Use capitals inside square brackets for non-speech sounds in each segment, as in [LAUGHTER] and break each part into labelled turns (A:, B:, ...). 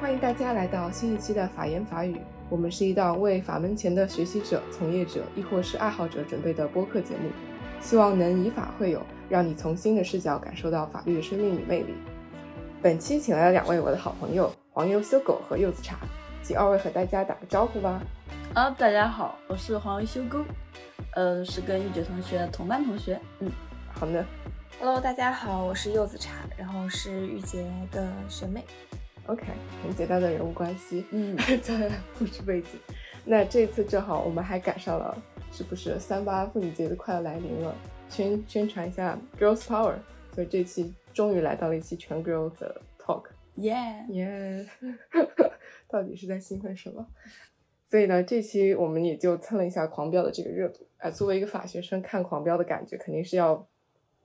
A: 欢迎大家来到新一期的法言法语。我们是一档为法门前的学习者、从业者，亦或是爱好者准备的播客节目，希望能以法会友，让你从新的视角感受到法律的生命与魅力。本期请来了两位我的好朋友黄油修狗和柚子茶，请二位和大家打个招呼吧。
B: 啊，大家好，我是黄油修狗，呃，是跟玉姐同学同班同学。嗯，
A: 好呢。
C: Hello，大家好，我是柚子茶，然后是玉洁的学妹。
A: OK，很简单的人物关系，
B: 嗯，[LAUGHS]
A: 在故事背景。那这次正好我们还赶上了，是不是三八妇女节都快要来临了？宣宣传一下 Girls Power，所以这期终于来到了一期全 Girls 的 Talk。
B: 耶
A: 耶，[LAUGHS] 到底是在兴奋什么？所以呢，这期我们也就蹭了一下《狂飙》的这个热度。哎，作为一个法学生看《狂飙》的感觉，肯定是要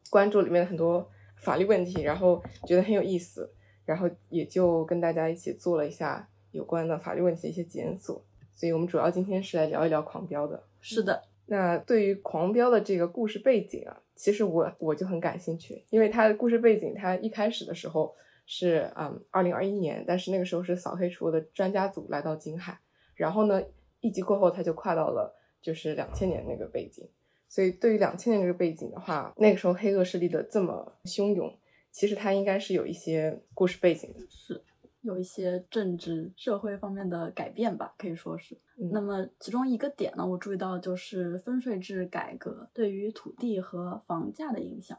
A: 关注里面的很多法律问题，然后觉得很有意思。然后也就跟大家一起做了一下有关的法律问题的一些检索，所以我们主要今天是来聊一聊《狂飙》的。
B: 是的，
A: 那对于《狂飙》的这个故事背景啊，其实我我就很感兴趣，因为它的故事背景，它一开始的时候是嗯二零二一年，但是那个时候是扫黑除恶的专家组来到金海，然后呢一集过后，它就跨到了就是两千年那个背景，所以对于两千年这个背景的话，那个时候黑恶势力的这么汹涌。其实它应该是有一些故事背景的，
B: 是有一些政治社会方面的改变吧，可以说是。那么其中一个点呢，我注意到就是分税制改革对于土地和房价的影响。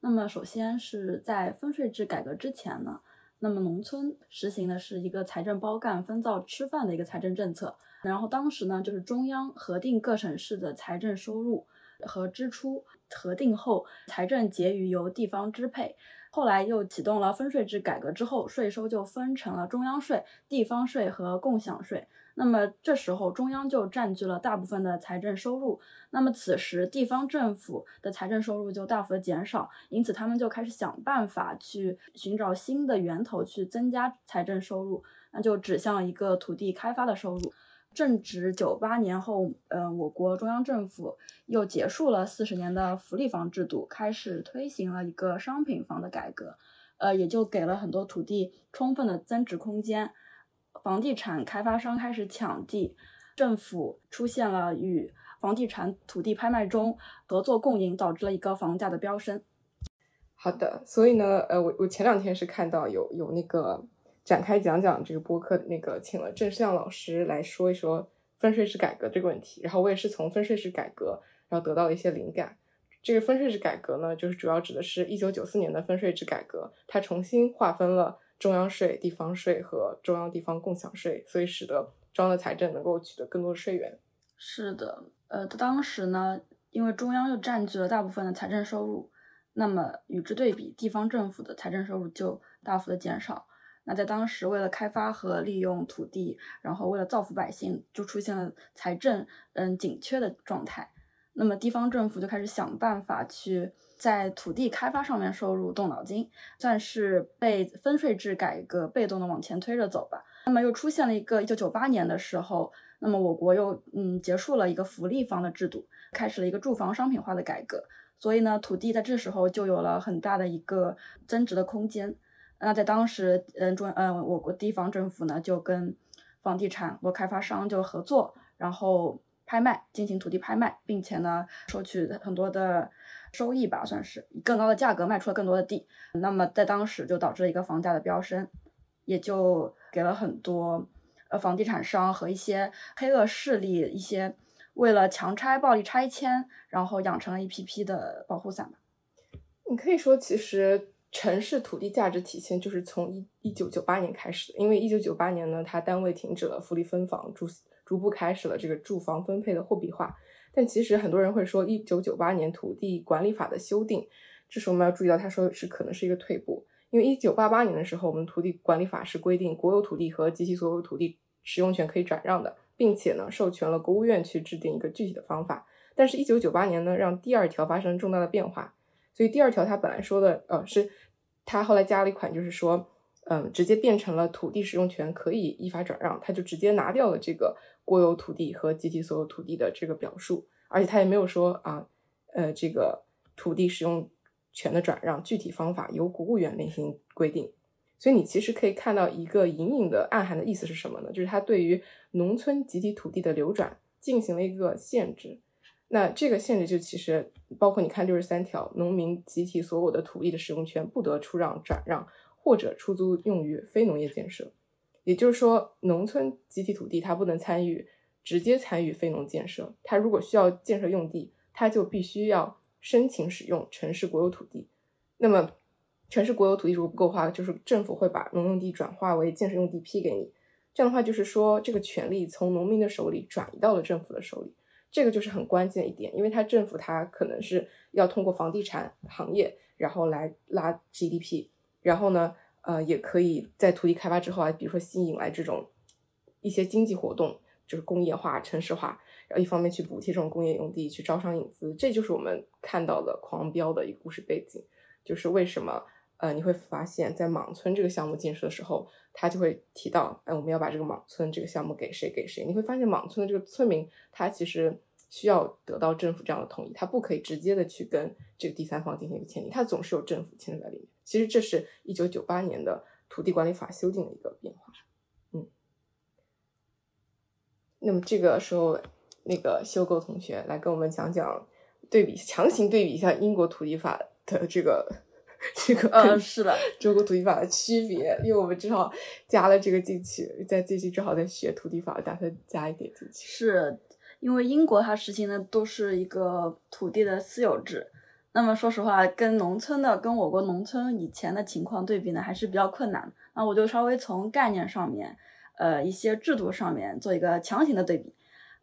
B: 那么首先是在分税制改革之前呢，那么农村实行的是一个财政包干分灶吃饭的一个财政政策，然后当时呢就是中央核定各省市的财政收入和支出，核定后财政结余由地方支配。后来又启动了分税制改革之后，税收就分成了中央税、地方税和共享税。那么这时候中央就占据了大部分的财政收入，那么此时地方政府的财政收入就大幅的减少，因此他们就开始想办法去寻找新的源头去增加财政收入，那就指向一个土地开发的收入。正值九八年后，嗯，我国中央政府又结束了四十年的福利房制度，开始推行了一个商品房的改革，呃，也就给了很多土地充分的增值空间，房地产开发商开始抢地，政府出现了与房地产土地拍卖中合作共赢，导致了一个房价的飙升。
A: 好的，所以呢，呃，我我前两天是看到有有那个。展开讲讲这个播客，那个请了郑世亮老师来说一说分税制改革这个问题。然后我也是从分税制改革，然后得到了一些灵感。这个分税制改革呢，就是主要指的是一九九四年的分税制改革，它重新划分了中央税、地方税和中央地方共享税，所以使得中央的财政能够取得更多的税源。
B: 是的，呃，当时呢，因为中央又占据了大部分的财政收入，那么与之对比，地方政府的财政收入就大幅的减少。那在当时，为了开发和利用土地，然后为了造福百姓，就出现了财政嗯紧缺的状态。那么地方政府就开始想办法去在土地开发上面收入动脑筋，算是被分税制改革被动的往前推着走吧。那么又出现了一个一九九八年的时候，那么我国又嗯结束了一个福利房的制度，开始了一个住房商品化的改革。所以呢，土地在这时候就有了很大的一个增值的空间。那在当时，嗯，中，嗯，我国地方政府呢，就跟房地产和开发商就合作，然后拍卖，进行土地拍卖，并且呢，收取很多的收益吧，算是以更高的价格卖出了更多的地。那么在当时就导致了一个房价的飙升，也就给了很多呃房地产商和一些黑恶势力一些为了强拆、暴力拆迁，然后养成了一批批的保护伞吧。
A: 你可以说，其实。城市土地价值体现就是从一一九九八年开始的，因为一九九八年呢，它单位停止了福利分房，逐逐步开始了这个住房分配的货币化。但其实很多人会说，一九九八年土地管理法的修订，这时候我们要注意到，他说是可能是一个退步，因为一九八八年的时候，我们土地管理法是规定国有土地和及其所有土地使用权可以转让的，并且呢，授权了国务院去制定一个具体的方法。但是，一九九八年呢，让第二条发生重大的变化。所以第二条它本来说的，呃，是它后来加了一款，就是说，嗯，直接变成了土地使用权可以依法转让，它就直接拿掉了这个国有土地和集体所有土地的这个表述，而且它也没有说啊，呃，这个土地使用权的转让具体方法由国务院另行规定。所以你其实可以看到一个隐隐的暗含的意思是什么呢？就是它对于农村集体土地的流转进行了一个限制。那这个限制就其实包括你看六十三条，农民集体所有的土地的使用权不得出让、转让或者出租用于非农业建设。也就是说，农村集体土地它不能参与直接参与非农建设，它如果需要建设用地，它就必须要申请使用城市国有土地。那么城市国有土地如果不够的话，就是政府会把农用地转化为建设用地批给你。这样的话，就是说这个权利从农民的手里转移到了政府的手里。这个就是很关键一点，因为它政府它可能是要通过房地产行业，然后来拉 GDP，然后呢，呃，也可以在土地开发之后啊，比如说吸引来这种一些经济活动，就是工业化、城市化，然后一方面去补贴这种工业用地，去招商引资。这就是我们看到的狂飙的一个故事背景，就是为什么。呃，你会发现在莽村这个项目建设的时候，他就会提到，哎，我们要把这个莽村这个项目给谁给谁。你会发现莽村的这个村民，他其实需要得到政府这样的同意，他不可以直接的去跟这个第三方进行一个签订，他总是有政府牵扯在里面。其实这是一九九八年的土地管理法修订的一个变化。嗯，那么这个时候，那个修构同学来跟我们讲讲，对比强行对比一下英国土地法的这个。[LAUGHS] 这个
B: 嗯是的，[LAUGHS]
A: 中国土地法的区别，因为我们正好加了这个进去，在最近正好在学土地法，打算加一点进去。
B: 是因为英国它实行的都是一个土地的私有制，那么说实话，跟农村的跟我国农村以前的情况对比呢，还是比较困难。那我就稍微从概念上面，呃，一些制度上面做一个强行的对比。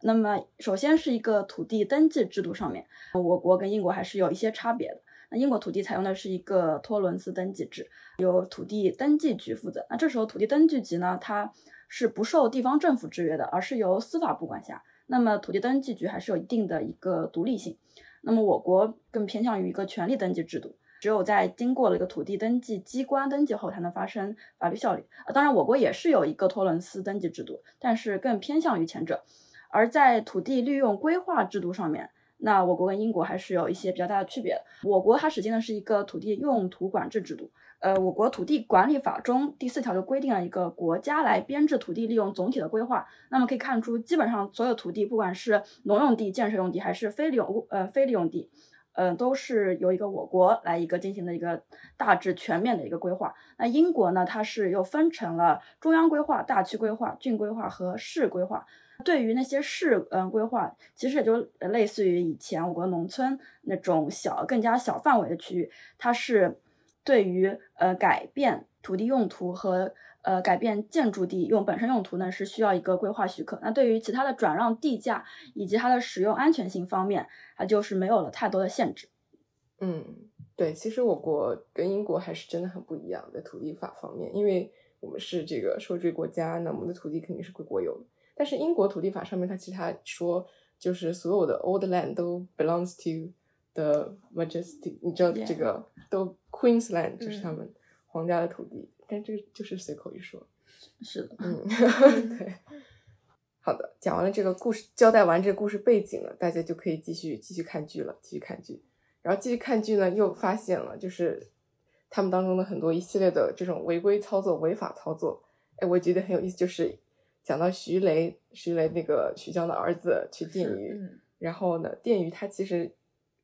B: 那么首先是一个土地登记制度上面，我国跟英国还是有一些差别的。英国土地采用的是一个托伦斯登记制，由土地登记局负责。那这时候土地登记局呢，它是不受地方政府制约的，而是由司法部管辖。那么土地登记局还是有一定的一个独立性。那么我国更偏向于一个权利登记制度，只有在经过了一个土地登记机关登记后，才能发生法律效力。啊，当然我国也是有一个托伦斯登记制度，但是更偏向于前者。而在土地利用规划制度上面。那我国跟英国还是有一些比较大的区别的。我国它实行的是一个土地用途管制制度。呃，我国土地管理法中第四条就规定了一个国家来编制土地利用总体的规划。那么可以看出，基本上所有土地，不管是农用地、建设用地，还是非利用呃非利用地，嗯，都是由一个我国来一个进行的一个大致全面的一个规划。那英国呢，它是又分成了中央规划、大区规划、郡规划和市规划。对于那些市嗯规划，其实也就类似于以前我国农村那种小、更加小范围的区域，它是对于呃改变土地用途和呃改变建筑地用本身用途呢，是需要一个规划许可。那对于其他的转让地价以及它的使用安全性方面，它就是没有了太多的限制。
A: 嗯，对，其实我国跟英国还是真的很不一样的土地法方面，因为我们是这个受制国家，那我们的土地肯定是归国有的。但是英国土地法上面，它其他说就是所有的 old land 都 belongs to the Majesty，你知道这个都 Queensland 就是他们皇家的土地，但这个就是随口一说。
B: 是的，
A: 嗯，[LAUGHS] 对。好的，讲完了这个故事，交代完这个故事背景了，大家就可以继续继续看剧了，继续看剧。然后继续看剧呢，又发现了就是他们当中的很多一系列的这种违规操作、违法操作。哎，我觉得很有意思，就是。讲到徐雷，徐雷那个徐江的儿子去电鱼，然后呢，电鱼它其实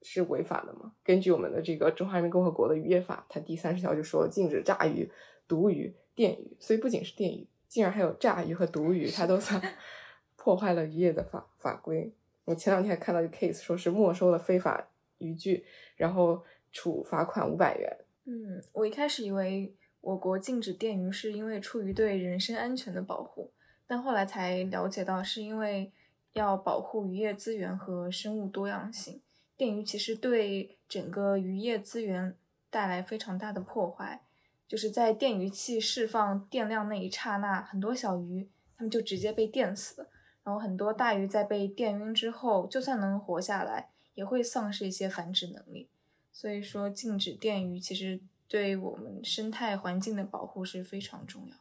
A: 是违法的嘛。根据我们的这个《中华人民共和国的渔业法》，它第三十条就说禁止炸鱼、毒鱼、电鱼。所以不仅是电鱼，竟然还有炸鱼和毒鱼，它都算 [LAUGHS] 破坏了渔业的法法规。我前两天还看到一个 case，说是没收了非法渔具，然后处罚款五百元。
C: 嗯，我一开始以为我国禁止电鱼是因为出于对人身安全的保护。但后来才了解到，是因为要保护渔业资源和生物多样性。电鱼其实对整个渔业资源带来非常大的破坏，就是在电鱼器释放电量那一刹那，很多小鱼它们就直接被电死。然后很多大鱼在被电晕之后，就算能活下来，也会丧失一些繁殖能力。所以说，禁止电鱼其实对我们生态环境的保护是非常重要。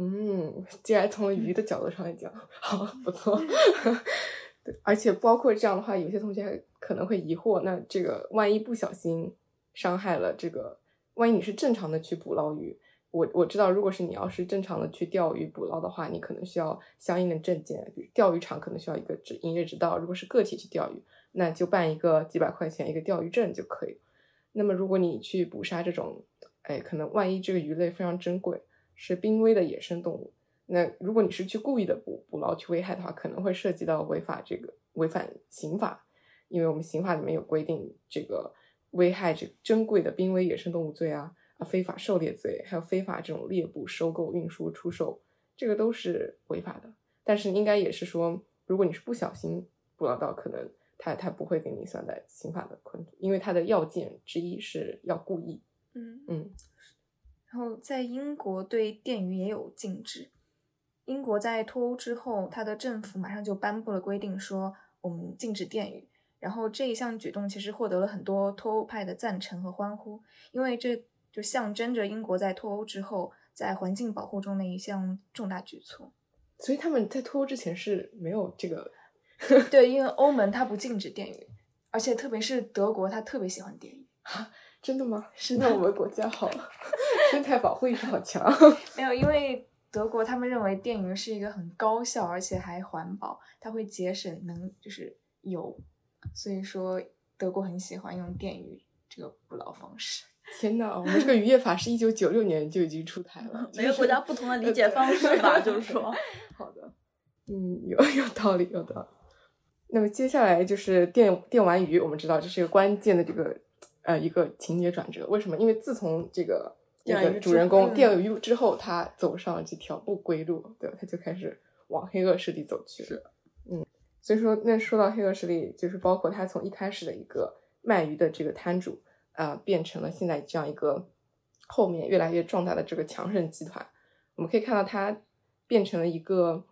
A: 嗯，既然从鱼的角度上来讲，[LAUGHS] 好不错。[LAUGHS] 对，而且包括这样的话，有些同学可能会疑惑，那这个万一不小心伤害了这个，万一你是正常的去捕捞鱼，我我知道，如果是你要是正常的去钓鱼捕捞的话，你可能需要相应的证件，比如钓鱼场可能需要一个执营业执照，如果是个体去钓鱼。那就办一个几百块钱一个钓鱼证就可以。那么如果你去捕杀这种，哎，可能万一这个鱼类非常珍贵，是濒危的野生动物，那如果你是去故意的捕捕捞去危害的话，可能会涉及到违法这个违反刑法，因为我们刑法里面有规定，这个危害这珍贵的濒危野生动物罪啊，啊非法狩猎罪，还有非法这种猎捕、收购、运输、出售，这个都是违法的。但是应该也是说，如果你是不小心捕捞到，可能。他他不会给你算在刑法的困因为他的要件之一是要故意。
C: 嗯
A: 嗯。
C: 然后在英国对电鱼也有禁止。英国在脱欧之后，它的政府马上就颁布了规定，说我们禁止电鱼。然后这一项举动其实获得了很多脱欧派的赞成和欢呼，因为这就象征着英国在脱欧之后在环境保护中的一项重大举措。
A: 所以他们在脱欧之前是没有这个。[LAUGHS]
C: 对，因为欧盟它不禁止电鱼，而且特别是德国，它特别喜欢电鱼
A: 啊！真的吗？
C: 是
A: 那我们国家好，生态保护意识好强。[LAUGHS]
C: 没有，因为德国他们认为电鱼是一个很高效而且还环保，它会节省能就是油，所以说德国很喜欢用电鱼这个捕捞方式。
A: 天呐，我们这个渔业法是一九九六年就已经出台了，[LAUGHS]
B: 每个国家不同的理解方式吧，[LAUGHS] 就是说，
A: 好的，嗯，有有道理，有道理。那么接下来就是电电玩鱼，我们知道这是一个关键的这个呃一个情节转折。为什么？因为自从这个这个主人公电鱼之后，他走上了这条不归路，对吧？他就开始往黑恶势力走去是。嗯，所以说那说到黑恶势力，就是包括他从一开始的一个卖鱼的这个摊主啊，变成了现在这样一个后面越来越壮大的这个强盛集团。我们可以看到他变成了一个。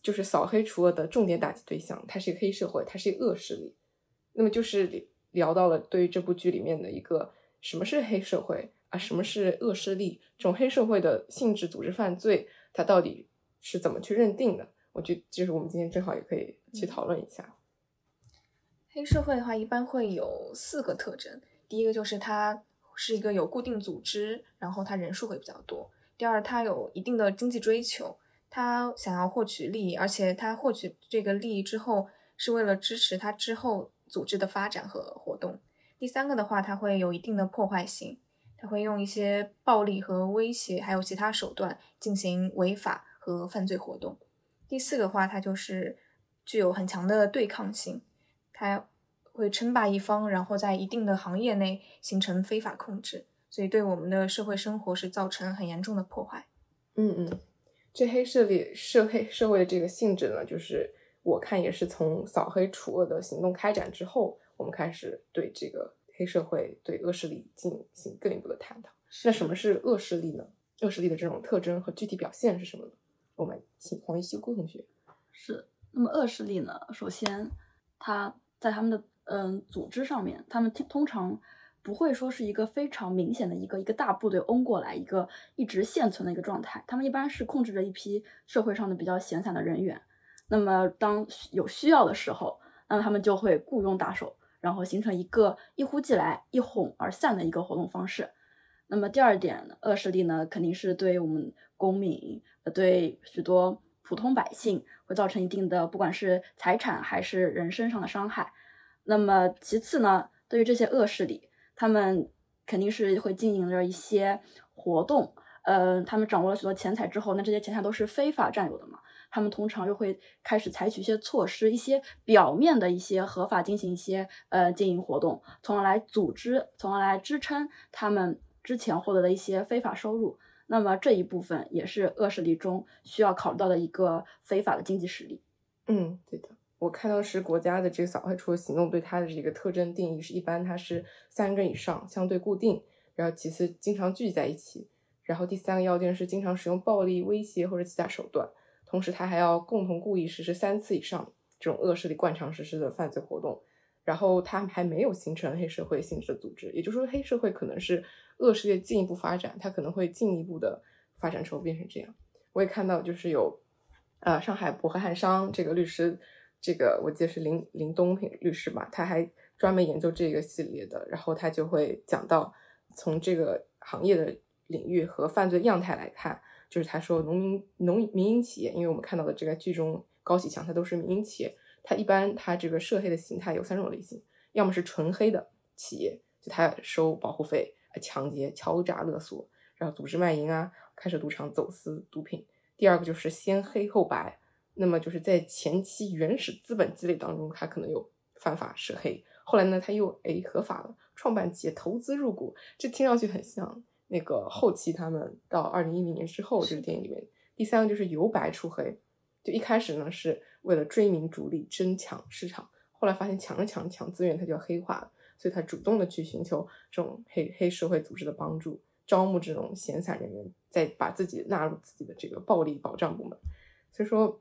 A: 就是扫黑除恶的重点打击对象，他是一个黑社会，他是一个恶势力。那么就是聊到了对于这部剧里面的一个什么是黑社会啊，什么是恶势力，这种黑社会的性质、组织犯罪，它到底是怎么去认定的？我觉得就是我们今天正好也可以去讨论一下。
C: 黑社会的话，一般会有四个特征：第一个就是它是一个有固定组织，然后它人数会比较多；第二，它有一定的经济追求。他想要获取利益，而且他获取这个利益之后，是为了支持他之后组织的发展和活动。第三个的话，它会有一定的破坏性，他会用一些暴力和威胁，还有其他手段进行违法和犯罪活动。第四个话，他就是具有很强的对抗性，他会称霸一方，然后在一定的行业内形成非法控制，所以对我们的社会生活是造成很严重的破坏。
A: 嗯嗯。这黑势力涉黑社会的这个性质呢，就是我看也是从扫黑除恶的行动开展之后，我们开始对这个黑社会、对恶势力进行更一步的探讨。那什么是恶势力呢？恶势力的这种特征和具体表现是什么呢？我们请黄一修郭同学。
B: 是，那么恶势力呢？首先，他在他们的嗯组织上面，他们通常。不会说是一个非常明显的一个一个大部队拥过来，一个一直现存的一个状态。他们一般是控制着一批社会上的比较闲散的人员。那么当有需要的时候，那么他们就会雇佣打手，然后形成一个一呼即来、一哄而散的一个活动方式。那么第二点，恶势力呢，肯定是对我们公民、呃对许多普通百姓会造成一定的，不管是财产还是人身上的伤害。那么其次呢，对于这些恶势力。他们肯定是会经营着一些活动，呃，他们掌握了许多钱财之后，那这些钱财都是非法占有的嘛？他们通常又会开始采取一些措施，一些表面的一些合法进行一些呃经营活动，从而来组织，从而来支撑他们之前获得的一些非法收入。那么这一部分也是恶势力中需要考虑到的一个非法的经济实力。
A: 嗯，对的。我看到是国家的这个扫黑除恶行动对它的这个特征定义是一般它是三个人以上相对固定，然后其次经常聚集在一起，然后第三个要件是经常使用暴力威胁或者其他手段，同时他还要共同故意实施三次以上这种恶势力惯常实施的犯罪活动。然后他还没有形成黑社会性质的组织，也就是说，黑社会可能是恶势力进一步发展，他可能会进一步的发展成变成这样。我也看到，就是有，呃，上海博和汉商这个律师，这个我记得是林林东平律师吧，他还专门研究这个系列的，然后他就会讲到，从这个行业的领域和犯罪样态来看，就是他说农民农民营企业，因为我们看到的这个剧中高启强他都是民营企业。它一般，它这个涉黑的形态有三种类型，要么是纯黑的企业，就他收保护费、抢劫、敲诈勒索，然后组织卖淫啊，开设赌场、走私毒品。第二个就是先黑后白，那么就是在前期原始资本积累当中，他可能有犯法涉黑，后来呢他又哎合法了，创办企业、投资入股，这听上去很像那个后期他们到二零一零年之后这个电影里面。第三个就是由白出黑，就一开始呢是。为了追名逐利、争抢市场，后来发现抢着抢抢资源，他就要黑化了，所以他主动的去寻求这种黑黑社会组织的帮助，招募这种闲散人员，再把自己纳入自己的这个暴力保障部门。所以说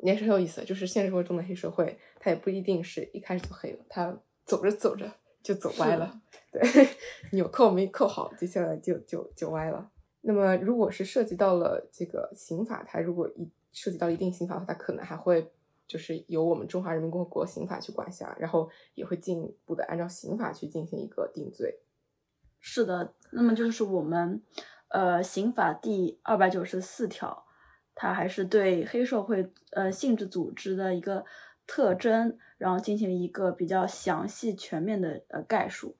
A: 也是很有意思，就是现实生活中的黑社会，他也不一定是一开始就黑了，他走着走着就走歪了，对，[LAUGHS] 纽扣没扣好，接下来就就就歪了。那么如果是涉及到了这个刑法，它如果一涉及到一定刑法的话，它可能还会就是由我们中华人民共和国刑法去管辖，然后也会进一步的按照刑法去进行一个定罪。
B: 是的，那么就是我们呃刑法第二百九十四条，它还是对黑社会呃性质组织的一个特征，然后进行一个比较详细全面的呃概述。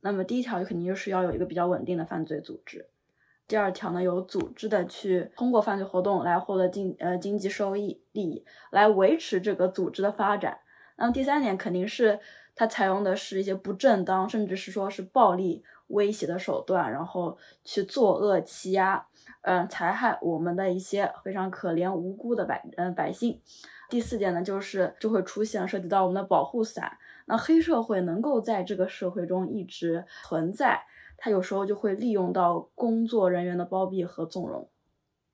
B: 那么第一条肯定就是要有一个比较稳定的犯罪组织。第二条呢，有组织的去通过犯罪活动来获得经呃经济收益利益，来维持这个组织的发展。那么第三点肯定是它采用的是一些不正当，甚至是说是暴力威胁的手段，然后去作恶欺压，嗯，残害我们的一些非常可怜无辜的百嗯百姓。第四点呢，就是就会出现涉及到我们的保护伞。那黑社会能够在这个社会中一直存在。他有时候就会利用到工作人员的包庇和纵容。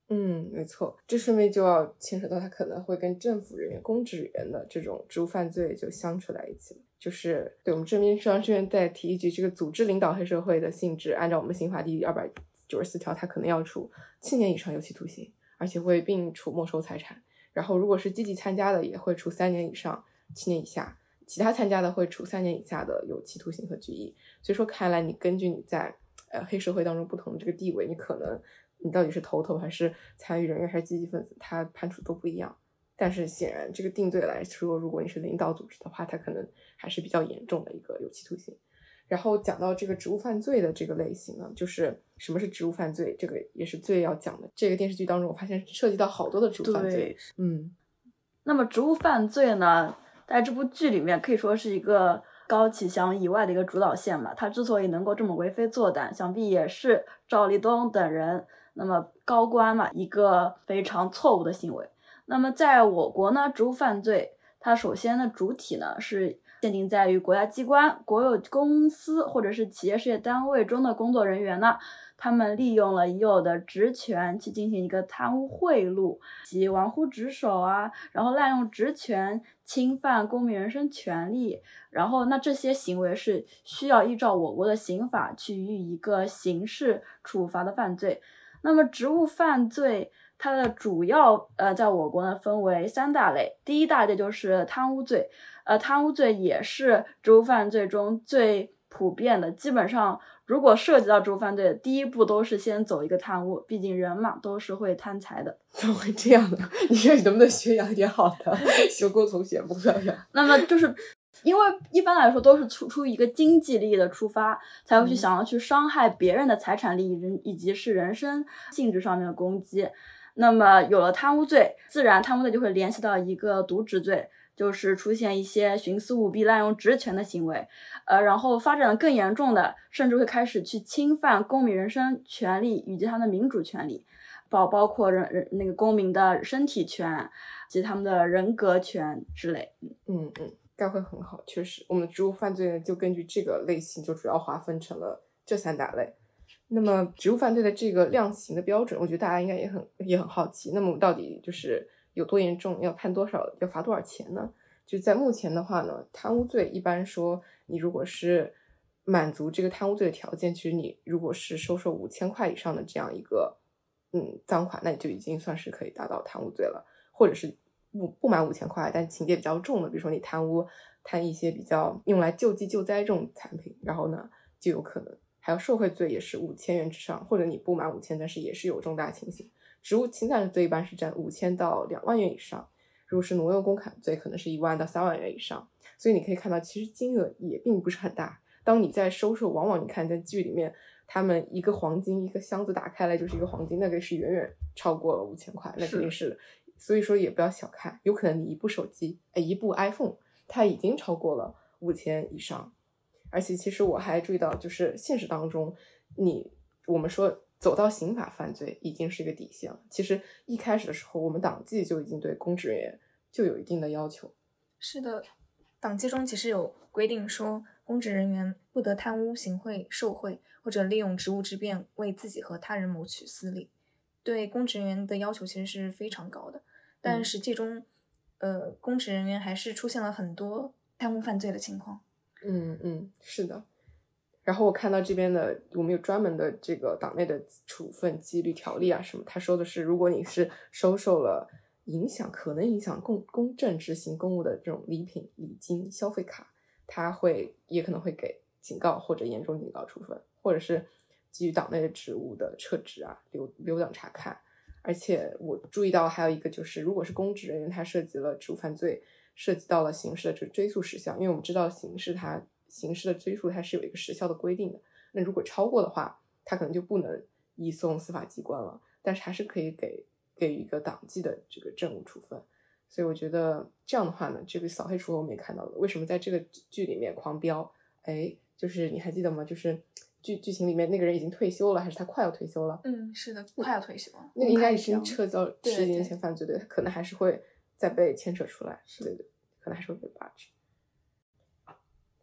A: 嗯，没错，这顺便就要牵扯到他可能会跟政府人员、公职人员的这种职务犯罪就相处在一起了。就是对我们这边商这边再提一句，这个组织领导黑社会的性质，按照我们刑法第二百九十四条，他可能要处七年以上有期徒刑，而且会并处没收财产。然后如果是积极参加的，也会处三年以上七年以下。其他参加的会处三年以下的有期徒刑和拘役。所以说，看来你根据你在呃黑社会当中不同的这个地位，你可能你到底是头头还是参与人员还是积极分子，他判处都不一样。但是显然，这个定罪来说，如果你是领导组织的话，他可能还是比较严重的一个有期徒刑。然后讲到这个职务犯罪的这个类型呢，就是什么是职务犯罪，这个也是最要讲的。这个电视剧当中，我发现涉及到好多的职务犯罪。嗯，
B: 那么职务犯罪呢？在这部剧里面，可以说是一个高启强以外的一个主导线嘛。他之所以能够这么为非作歹，想必也是赵立东等人那么高官嘛一个非常错误的行为。那么在我国呢，职务犯罪它首先的主体呢是限定在于国家机关、国有公司或者是企业事业单位中的工作人员呢。他们利用了已有的职权去进行一个贪污贿赂及玩忽职守啊，然后滥用职权侵犯公民人身权利，然后那这些行为是需要依照我国的刑法去予以一个刑事处罚的犯罪。那么职务犯罪它的主要呃，在我国呢分为三大类，第一大类就是贪污罪，呃，贪污罪也是职务犯罪中最普遍的，基本上。如果涉及到职务犯罪，第一步都是先走一个贪污，毕竟人嘛都是会贪财的。
A: 怎么会这样呢？你说你能不能学养一点好的？学过同学不要要。
B: 那么就是因为一般来说都是出出于一个经济利益的出发，才会去想要去伤害别人的财产利益，人以及是人身性质上面的攻击。那么有了贪污罪，自然贪污罪就会联系到一个渎职罪。就是出现一些徇私舞弊、滥用职权的行为，呃，然后发展的更严重的，甚至会开始去侵犯公民人身权利以及他的民主权利，包包括人人那个公民的身体权及他们的人格权之类。
A: 嗯嗯，概会很好，确实，我们职务犯罪呢，就根据这个类型，就主要划分成了这三大类。那么职务犯罪的这个量刑的标准，我觉得大家应该也很也很好奇。那么到底就是。有多严重，要判多少，要罚多少钱呢？就在目前的话呢，贪污罪一般说你如果是满足这个贪污罪的条件，其实你如果是收受五千块以上的这样一个嗯赃款，那你就已经算是可以达到贪污罪了，或者是不不满五千块，但情节比较重的，比如说你贪污贪一些比较用来救济救灾这种产品，然后呢就有可能。还有受贿罪也是五千元之上，或者你不满五千，但是也是有重大情形。职务侵占罪一般是占五千到两万元以上，如果是挪用公款罪，可能是一万到三万元以上。所以你可以看到，其实金额也并不是很大。当你在收受，往往你看在剧里面，他们一个黄金一个箱子打开来就是一个黄金，那个是远远超过了五千块，那肯定是。所以说也不要小看，有可能你一部手机，哎，一部 iPhone，它已经超过了五千以上。而且其实我还注意到，就是现实当中，你我们说走到刑法犯罪已经是一个底线了。其实一开始的时候，我们党纪就已经对公职人员就有一定的要求。
C: 是的，党纪中其实有规定说，公职人员不得贪污、行贿、受贿，或者利用职务之便为自己和他人谋取私利。对公职人员的要求其实是非常高的，但实际中，呃，公职人员还是出现了很多贪污犯罪的情况。
A: 嗯嗯，是的。然后我看到这边的，我们有专门的这个党内的处分纪律条例啊什么。他说的是，如果你是收受了影响可能影响公公正执行公务的这种礼品、礼金、消费卡，他会也可能会给警告或者严重警告处分，或者是基于党内的职务的撤职啊、留留党察看。而且我注意到还有一个就是，如果是公职人员，他涉及了职务犯罪。涉及到了刑事的追追诉时效，因为我们知道刑事它刑事的追诉它是有一个时效的规定的。那如果超过的话，它可能就不能移送司法机关了，但是还是可以给给予一个党纪的这个政务处分。所以我觉得这样的话呢，这个扫黑除恶我们也看到了，为什么在这个剧里面狂飙？哎，就是你还记得吗？就是剧剧情里面那个人已经退休了，还是他快要退休了？
C: 嗯，是的，快要退休了。
A: 那个应该已经撤销十几年前犯罪的，他可能还是会。再被牵扯出来，对对，可能还是会被扒制。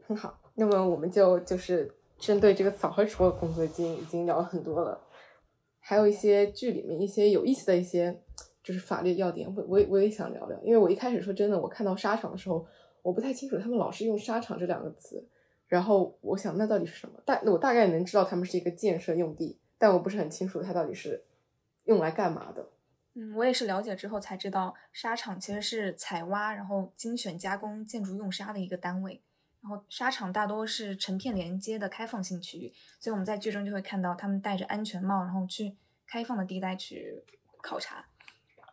A: 很好，那么我们就就是针对这个扫黑除恶工作，经已经聊了很多了，还有一些剧里面一些有意思的一些就是法律要点，我我我也想聊聊。因为我一开始说真的，我看到沙场的时候，我不太清楚他们老是用沙场这两个词，然后我想那到底是什么？大我大概能知道他们是一个建设用地，但我不是很清楚它到底是用来干嘛的。
C: 嗯，我也是了解之后才知道，沙场其实是采挖然后精选加工建筑用沙的一个单位。然后沙场大多是成片连接的开放性区域，所以我们在剧中就会看到他们戴着安全帽，然后去开放的地带去考察。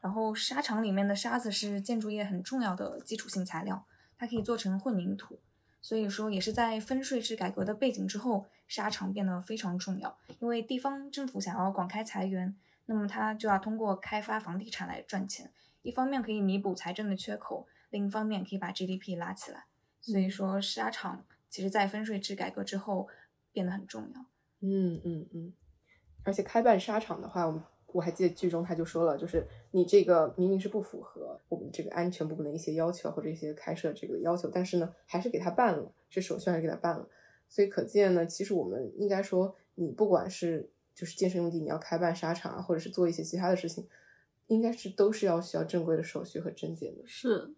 C: 然后沙场里面的沙子是建筑业很重要的基础性材料，它可以做成混凝土。所以说，也是在分税制改革的背景之后，沙场变得非常重要，因为地方政府想要广开财源。那么它就要通过开发房地产来赚钱，一方面可以弥补财政的缺口，另一方面可以把 GDP 拉起来。所以说，沙场其实在分税制改革之后变得很重要。
A: 嗯嗯嗯。而且开办沙场的话，我我还记得剧中他就说了，就是你这个明明是不符合我们这个安全部门的一些要求或者一些开设这个要求，但是呢，还是给他办了，这手续还是给他办了。所以可见呢，其实我们应该说，你不管是就是建设用地，你要开办沙场啊，或者是做一些其他的事情，应该是都是要需要正规的手续和证件的。
B: 是，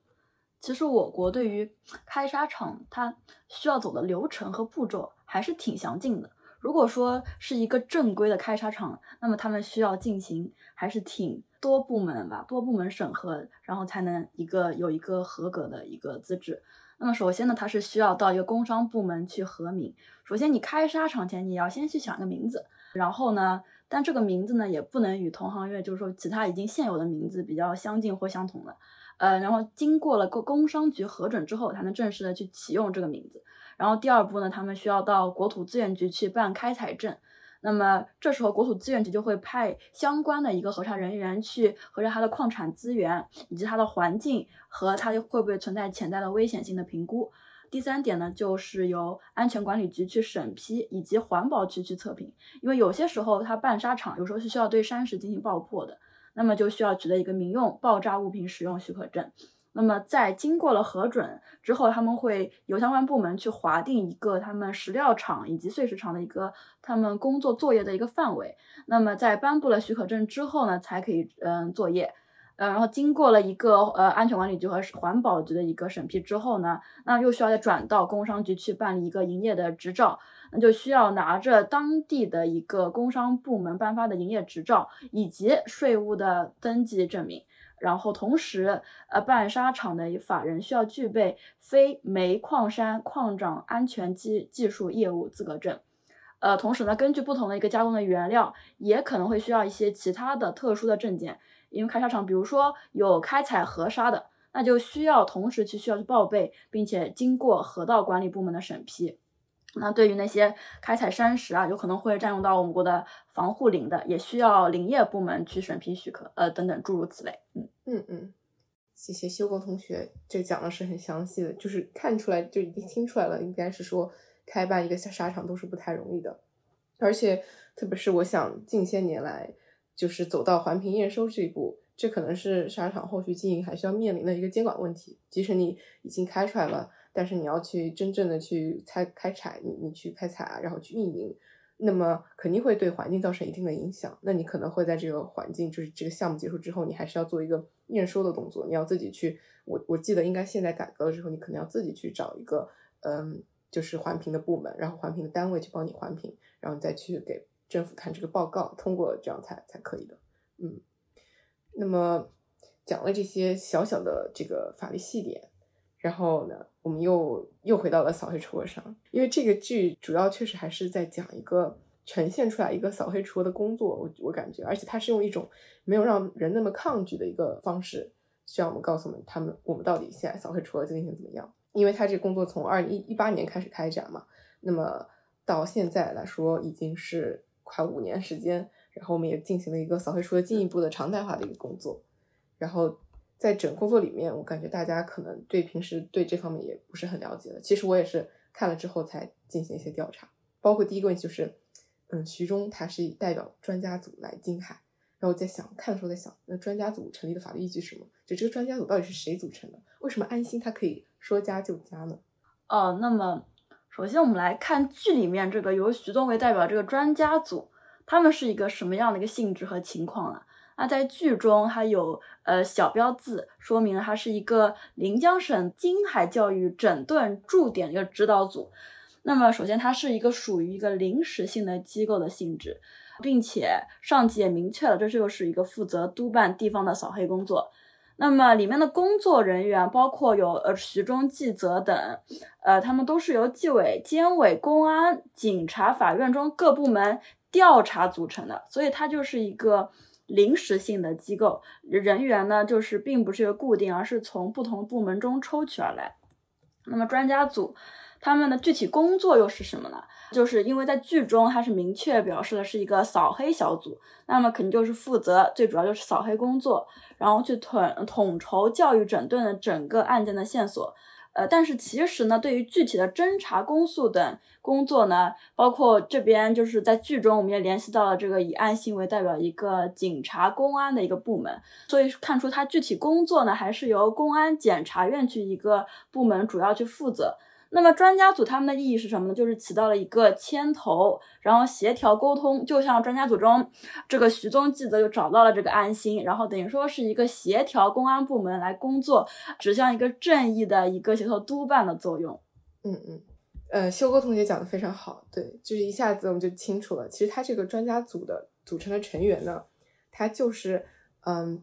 B: 其实我国对于开沙场，它需要走的流程和步骤还是挺详尽的。如果说是一个正规的开沙场，那么他们需要进行还是挺多部门吧，多部门审核，然后才能一个有一个合格的一个资质。那么首先呢，它是需要到一个工商部门去核名。首先你开沙场前，你要先去想个名字。然后呢，但这个名字呢也不能与同行业，就是说其他已经现有的名字比较相近或相同的，呃，然后经过了工工商局核准之后，才能正式的去启用这个名字。然后第二步呢，他们需要到国土资源局去办开采证。那么这时候国土资源局就会派相关的一个核查人员去核查它的矿产资源以及它的环境和它会不会存在潜在的危险性的评估。第三点呢，就是由安全管理局去审批，以及环保局去测评。因为有些时候它办沙场，有时候是需要对山石进行爆破的，那么就需要取得一个民用爆炸物品使用许可证。那么在经过了核准之后，他们会由相关部门去划定一个他们石料厂以及碎石厂的一个他们工作作业的一个范围。那么在颁布了许可证之后呢，才可以嗯作业。呃，然后经过了一个呃安全管理局和环保局的一个审批之后呢，那又需要再转到工商局去办理一个营业的执照，那就需要拿着当地的一个工商部门颁发的营业执照以及税务的登记证明。然后同时，呃，办沙场的法人需要具备非煤矿山矿长安全技技术业务资格证。呃，同时呢，根据不同的一个加工的原料，也可能会需要一些其他的特殊的证件。因为开沙场，比如说有开采河沙的，那就需要同时去需要去报备，并且经过河道管理部门的审批。那对于那些开采山石啊，有可能会占用到我们国的防护林的，也需要林业部门去审批许可，呃，等等诸如此类。
A: 嗯嗯嗯，谢谢修工同学，这讲的是很详细的，就是看出来就已经听出来了，应该是说开办一个沙场都是不太容易的，而且特别是我想近些年来就是走到环评验收这一步，这可能是沙场后续经营还需要面临的一个监管问题，即使你已经开出来了。但是你要去真正的去开开采，你你去开采啊，然后去运营，那么肯定会对环境造成一定的影响。那你可能会在这个环境，就是这个项目结束之后，你还是要做一个验收的动作，你要自己去。我我记得应该现在改革了之后，你可能要自己去找一个，嗯，就是环评的部门，然后环评的单位去帮你环评，然后你再去给政府看这个报告，通过这样才才可以的。嗯，那么讲了这些小小的这个法律细点。然后呢，我们又又回到了扫黑除恶上，因为这个剧主要确实还是在讲一个呈现出来一个扫黑除恶的工作，我我感觉，而且它是用一种没有让人那么抗拒的一个方式，需要我们告诉我们他们我们到底现在扫黑除恶进行怎么样？因为他这个工作从二零一八年开始开展嘛，那么到现在来说已经是快五年时间，然后我们也进行了一个扫黑除恶进一步的常态化的一个工作，然后。在整工作里面，我感觉大家可能对平时对这方面也不是很了解的。其实我也是看了之后才进行一些调查，包括第一个问题就是，嗯，徐忠他是代表专家组来金海，然后我在想看的时候在想，那专家组成立的法律依据是什么？就这个专家组到底是谁组成的？为什么安心他可以说加就加呢？
B: 哦，那么首先我们来看剧里面这个由徐东为代表这个专家组，他们是一个什么样的一个性质和情况呢？那在剧中，它有呃小标字说明它是一个临江省金海教育整顿驻点一个指导组。那么，首先它是一个属于一个临时性的机构的性质，并且上级也明确了，这就是一个负责督办地方的扫黑工作。那么里面的工作人员包括有呃徐中纪泽等，呃，他们都是由纪委、监委、公安、警察、法院中各部门调查组成的，所以它就是一个。临时性的机构人员呢，就是并不是一个固定，而是从不同部门中抽取而来。那么专家组他们的具体工作又是什么呢？就是因为在剧中它是明确表示的是一个扫黑小组，那么肯定就是负责最主要就是扫黑工作，然后去统统筹教育整顿的整个案件的线索。呃，但是其实呢，对于具体的侦查、公诉等工作呢，包括这边就是在剧中，我们也联系到了这个以安心为代表一个警察、公安的一个部门，所以看出它具体工作呢，还是由公安检察院去一个部门主要去负责。那么专家组他们的意义是什么呢？就是起到了一个牵头，然后协调沟通。就像专家组中这个徐宗记则就找到了这个安心，然后等于说是一个协调公安部门来工作，指向一个正义的一个协调督办的作用。
A: 嗯嗯，呃，修哥同学讲的非常好，对，就是一下子我们就清楚了。其实他这个专家组的组成的成员呢，他就是嗯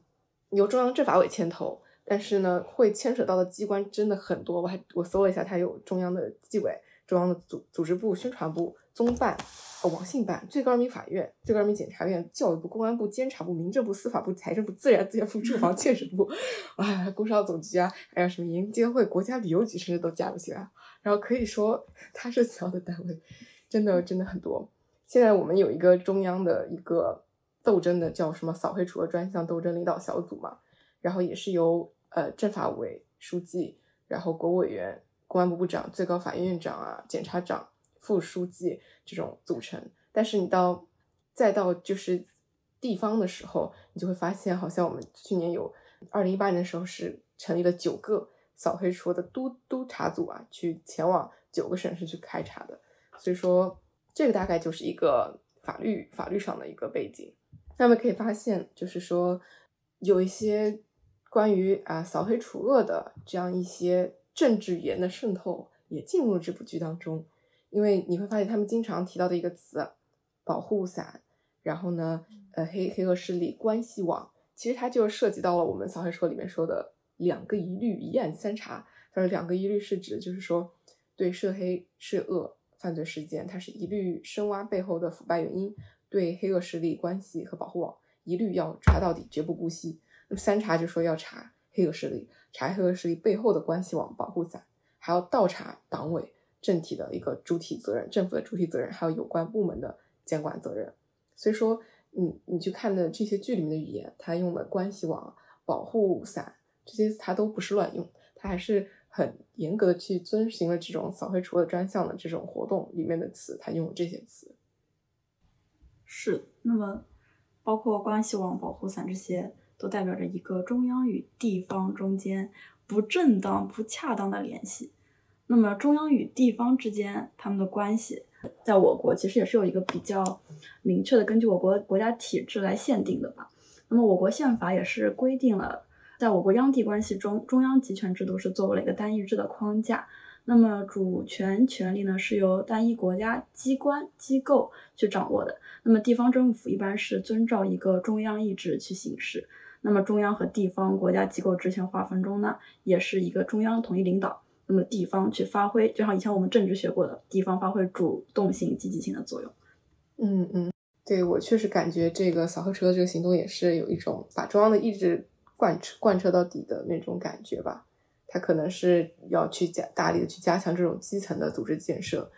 A: 由中央政法委牵头。但是呢，会牵扯到的机关真的很多。我还我搜了一下，它有中央的纪委、中央的组组织部、宣传部、综办、网信办、最高人民法院、最高人民检察院、教育部、公安部、监察部、民政部、司法部、财政部、自然资源部、住房建设部，[LAUGHS] 啊，工商总局啊，还有什么银监会、国家旅游局，甚至都加入进来。然后可以说，它涉及到的单位真的真的很多。现在我们有一个中央的一个斗争的叫什么扫黑除恶专项斗争领导小组嘛，然后也是由。呃，政法委书记，然后国委员、公安部部长、最高法院院长啊、检察长、副书记这种组成。但是你到再到就是地方的时候，你就会发现，好像我们去年有二零一八年的时候是成立了九个扫黑除恶的督督查组啊，去前往九个省市去开查的。所以说，这个大概就是一个法律法律上的一个背景。那么可以发现，就是说。有一些关于啊扫黑除恶的这样一些政治语言的渗透也进入了这部剧当中，因为你会发现他们经常提到的一个词“保护伞”，然后呢，呃，黑黑恶势力关系网，其实它就涉及到了我们扫黑除恶里面说的两个一律一案三查。它说两个一律是指就是说对涉黑涉恶犯罪事件，它是一律深挖背后的腐败原因，对黑恶势力关系和保护网。一律要查到底，绝不姑息。那么三查就说要查黑恶势力，查黑恶势力背后的关系网、保护伞，还要倒查党委政体的一个主体责任、政府的主体责任，还有有关部门的监管责任。所以说，你你去看的这些剧里面的语言，它用的关系网、保护伞这些，它都不是乱用，它还是很严格的去遵循了这种扫黑除恶专项的这种活动里面的词，它用了这些词。
B: 是，那么。包括关系网、保护伞这些，都代表着一个中央与地方中间不正当、不恰当的联系。那么，中央与地方之间他们的关系，在我国其实也是有一个比较明确的，根据我国国家体制来限定的吧。那么，我国宪法也是规定了，在我国央地关系中，中央集权制度是作为了一个单一制的框架。那么主权权力呢，是由单一国家机关机构去掌握的。那么地方政府一般是遵照一个中央意志去行事。那么中央和地方国家机构职权划分中呢，也是一个中央统一领导，那么地方去发挥，就像以前我们政治学过的，地方发挥主动性、积极性的作用。
A: 嗯嗯，对我确实感觉这个扫黑除恶这个行动也是有一种把中央的意志贯彻贯彻到底的那种感觉吧。它可能是要去加大力的去加强这种基层的组织建设，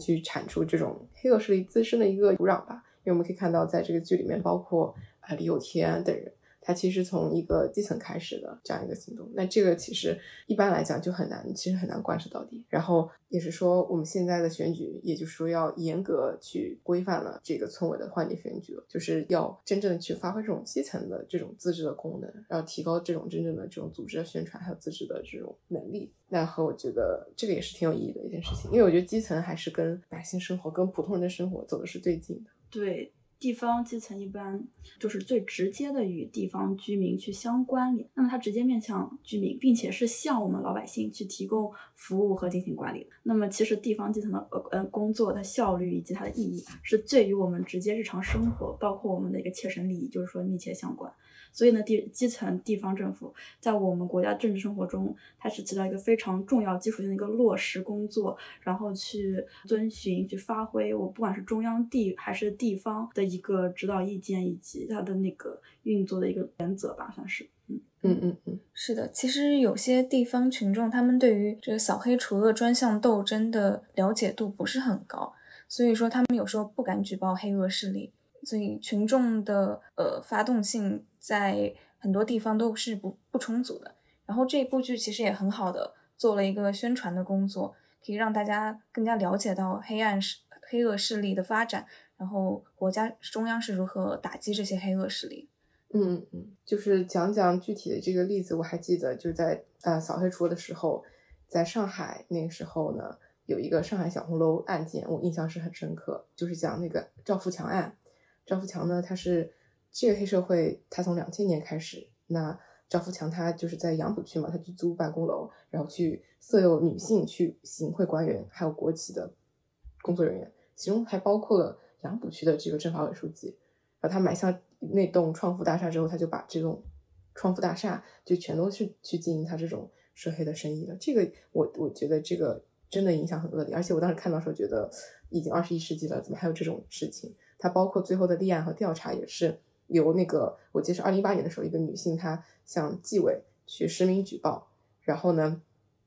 A: 去铲除这种黑恶势力滋生的一个土壤吧。因为我们可以看到，在这个剧里面，包括啊李有天等人。它其实从一个基层开始的这样一个行动，那这个其实一般来讲就很难，其实很难贯彻到底。然后也是说，我们现在的选举，也就是说要严格去规范了这个村委的换届选举，就是要真正的去发挥这种基层的这种自治的功能，然后提高这种真正的这种组织的宣传还有自治的这种能力。那和我觉得这个也是挺有意义的一件事情，因为我觉得基层还是跟百姓生活、跟普通人的生活走的是最近的。
B: 对。地方基层一般就是最直接的与地方居民去相关联，那么它直接面向居民，并且是向我们老百姓去提供服务和进行管理。那么其实地方基层的呃呃工作的效率以及它的意义，是最与我们直接日常生活，包括我们的一个切身利益，就是说密切相关。所以呢，地基层地方政府在我们国家政治生活中，它是起到一个非常重要、基础性的一个落实工作，然后去遵循、去发挥我不管是中央地还是地方的一个指导意见，以及它的那个运作的一个原则吧，算是。
A: 嗯嗯嗯嗯，
C: 是的，其实有些地方群众他们对于这个扫黑除恶专项斗争的了解度不是很高，所以说他们有时候不敢举报黑恶势力。所以群众的呃发动性在很多地方都是不不充足的。然后这部剧其实也很好的做了一个宣传的工作，可以让大家更加了解到黑暗势黑恶势力的发展，然后国家中央是如何打击这些黑恶势力。
A: 嗯嗯嗯，就是讲讲具体的这个例子，我还记得就在呃扫黑除恶的时候，在上海那个时候呢，有一个上海小红楼案件，我印象是很深刻，就是讲那个赵富强案。赵富强呢，他是这个黑社会，他从两千年开始。那赵富强他就是在杨浦区嘛，他去租办公楼，然后去色诱女性去行贿官员，还有国企的工作人员，其中还包括了杨浦区的这个政法委书记。然后他买下那栋创富大厦之后，他就把这栋创富大厦就全都是去经营他这种涉黑的生意了。这个我我觉得这个真的影响很恶劣，而且我当时看到时候觉得已经二十一世纪了，怎么还有这种事情？它包括最后的立案和调查，也是由那个，我记得是二零一八年的时候，一个女性她向纪委去实名举报，然后呢，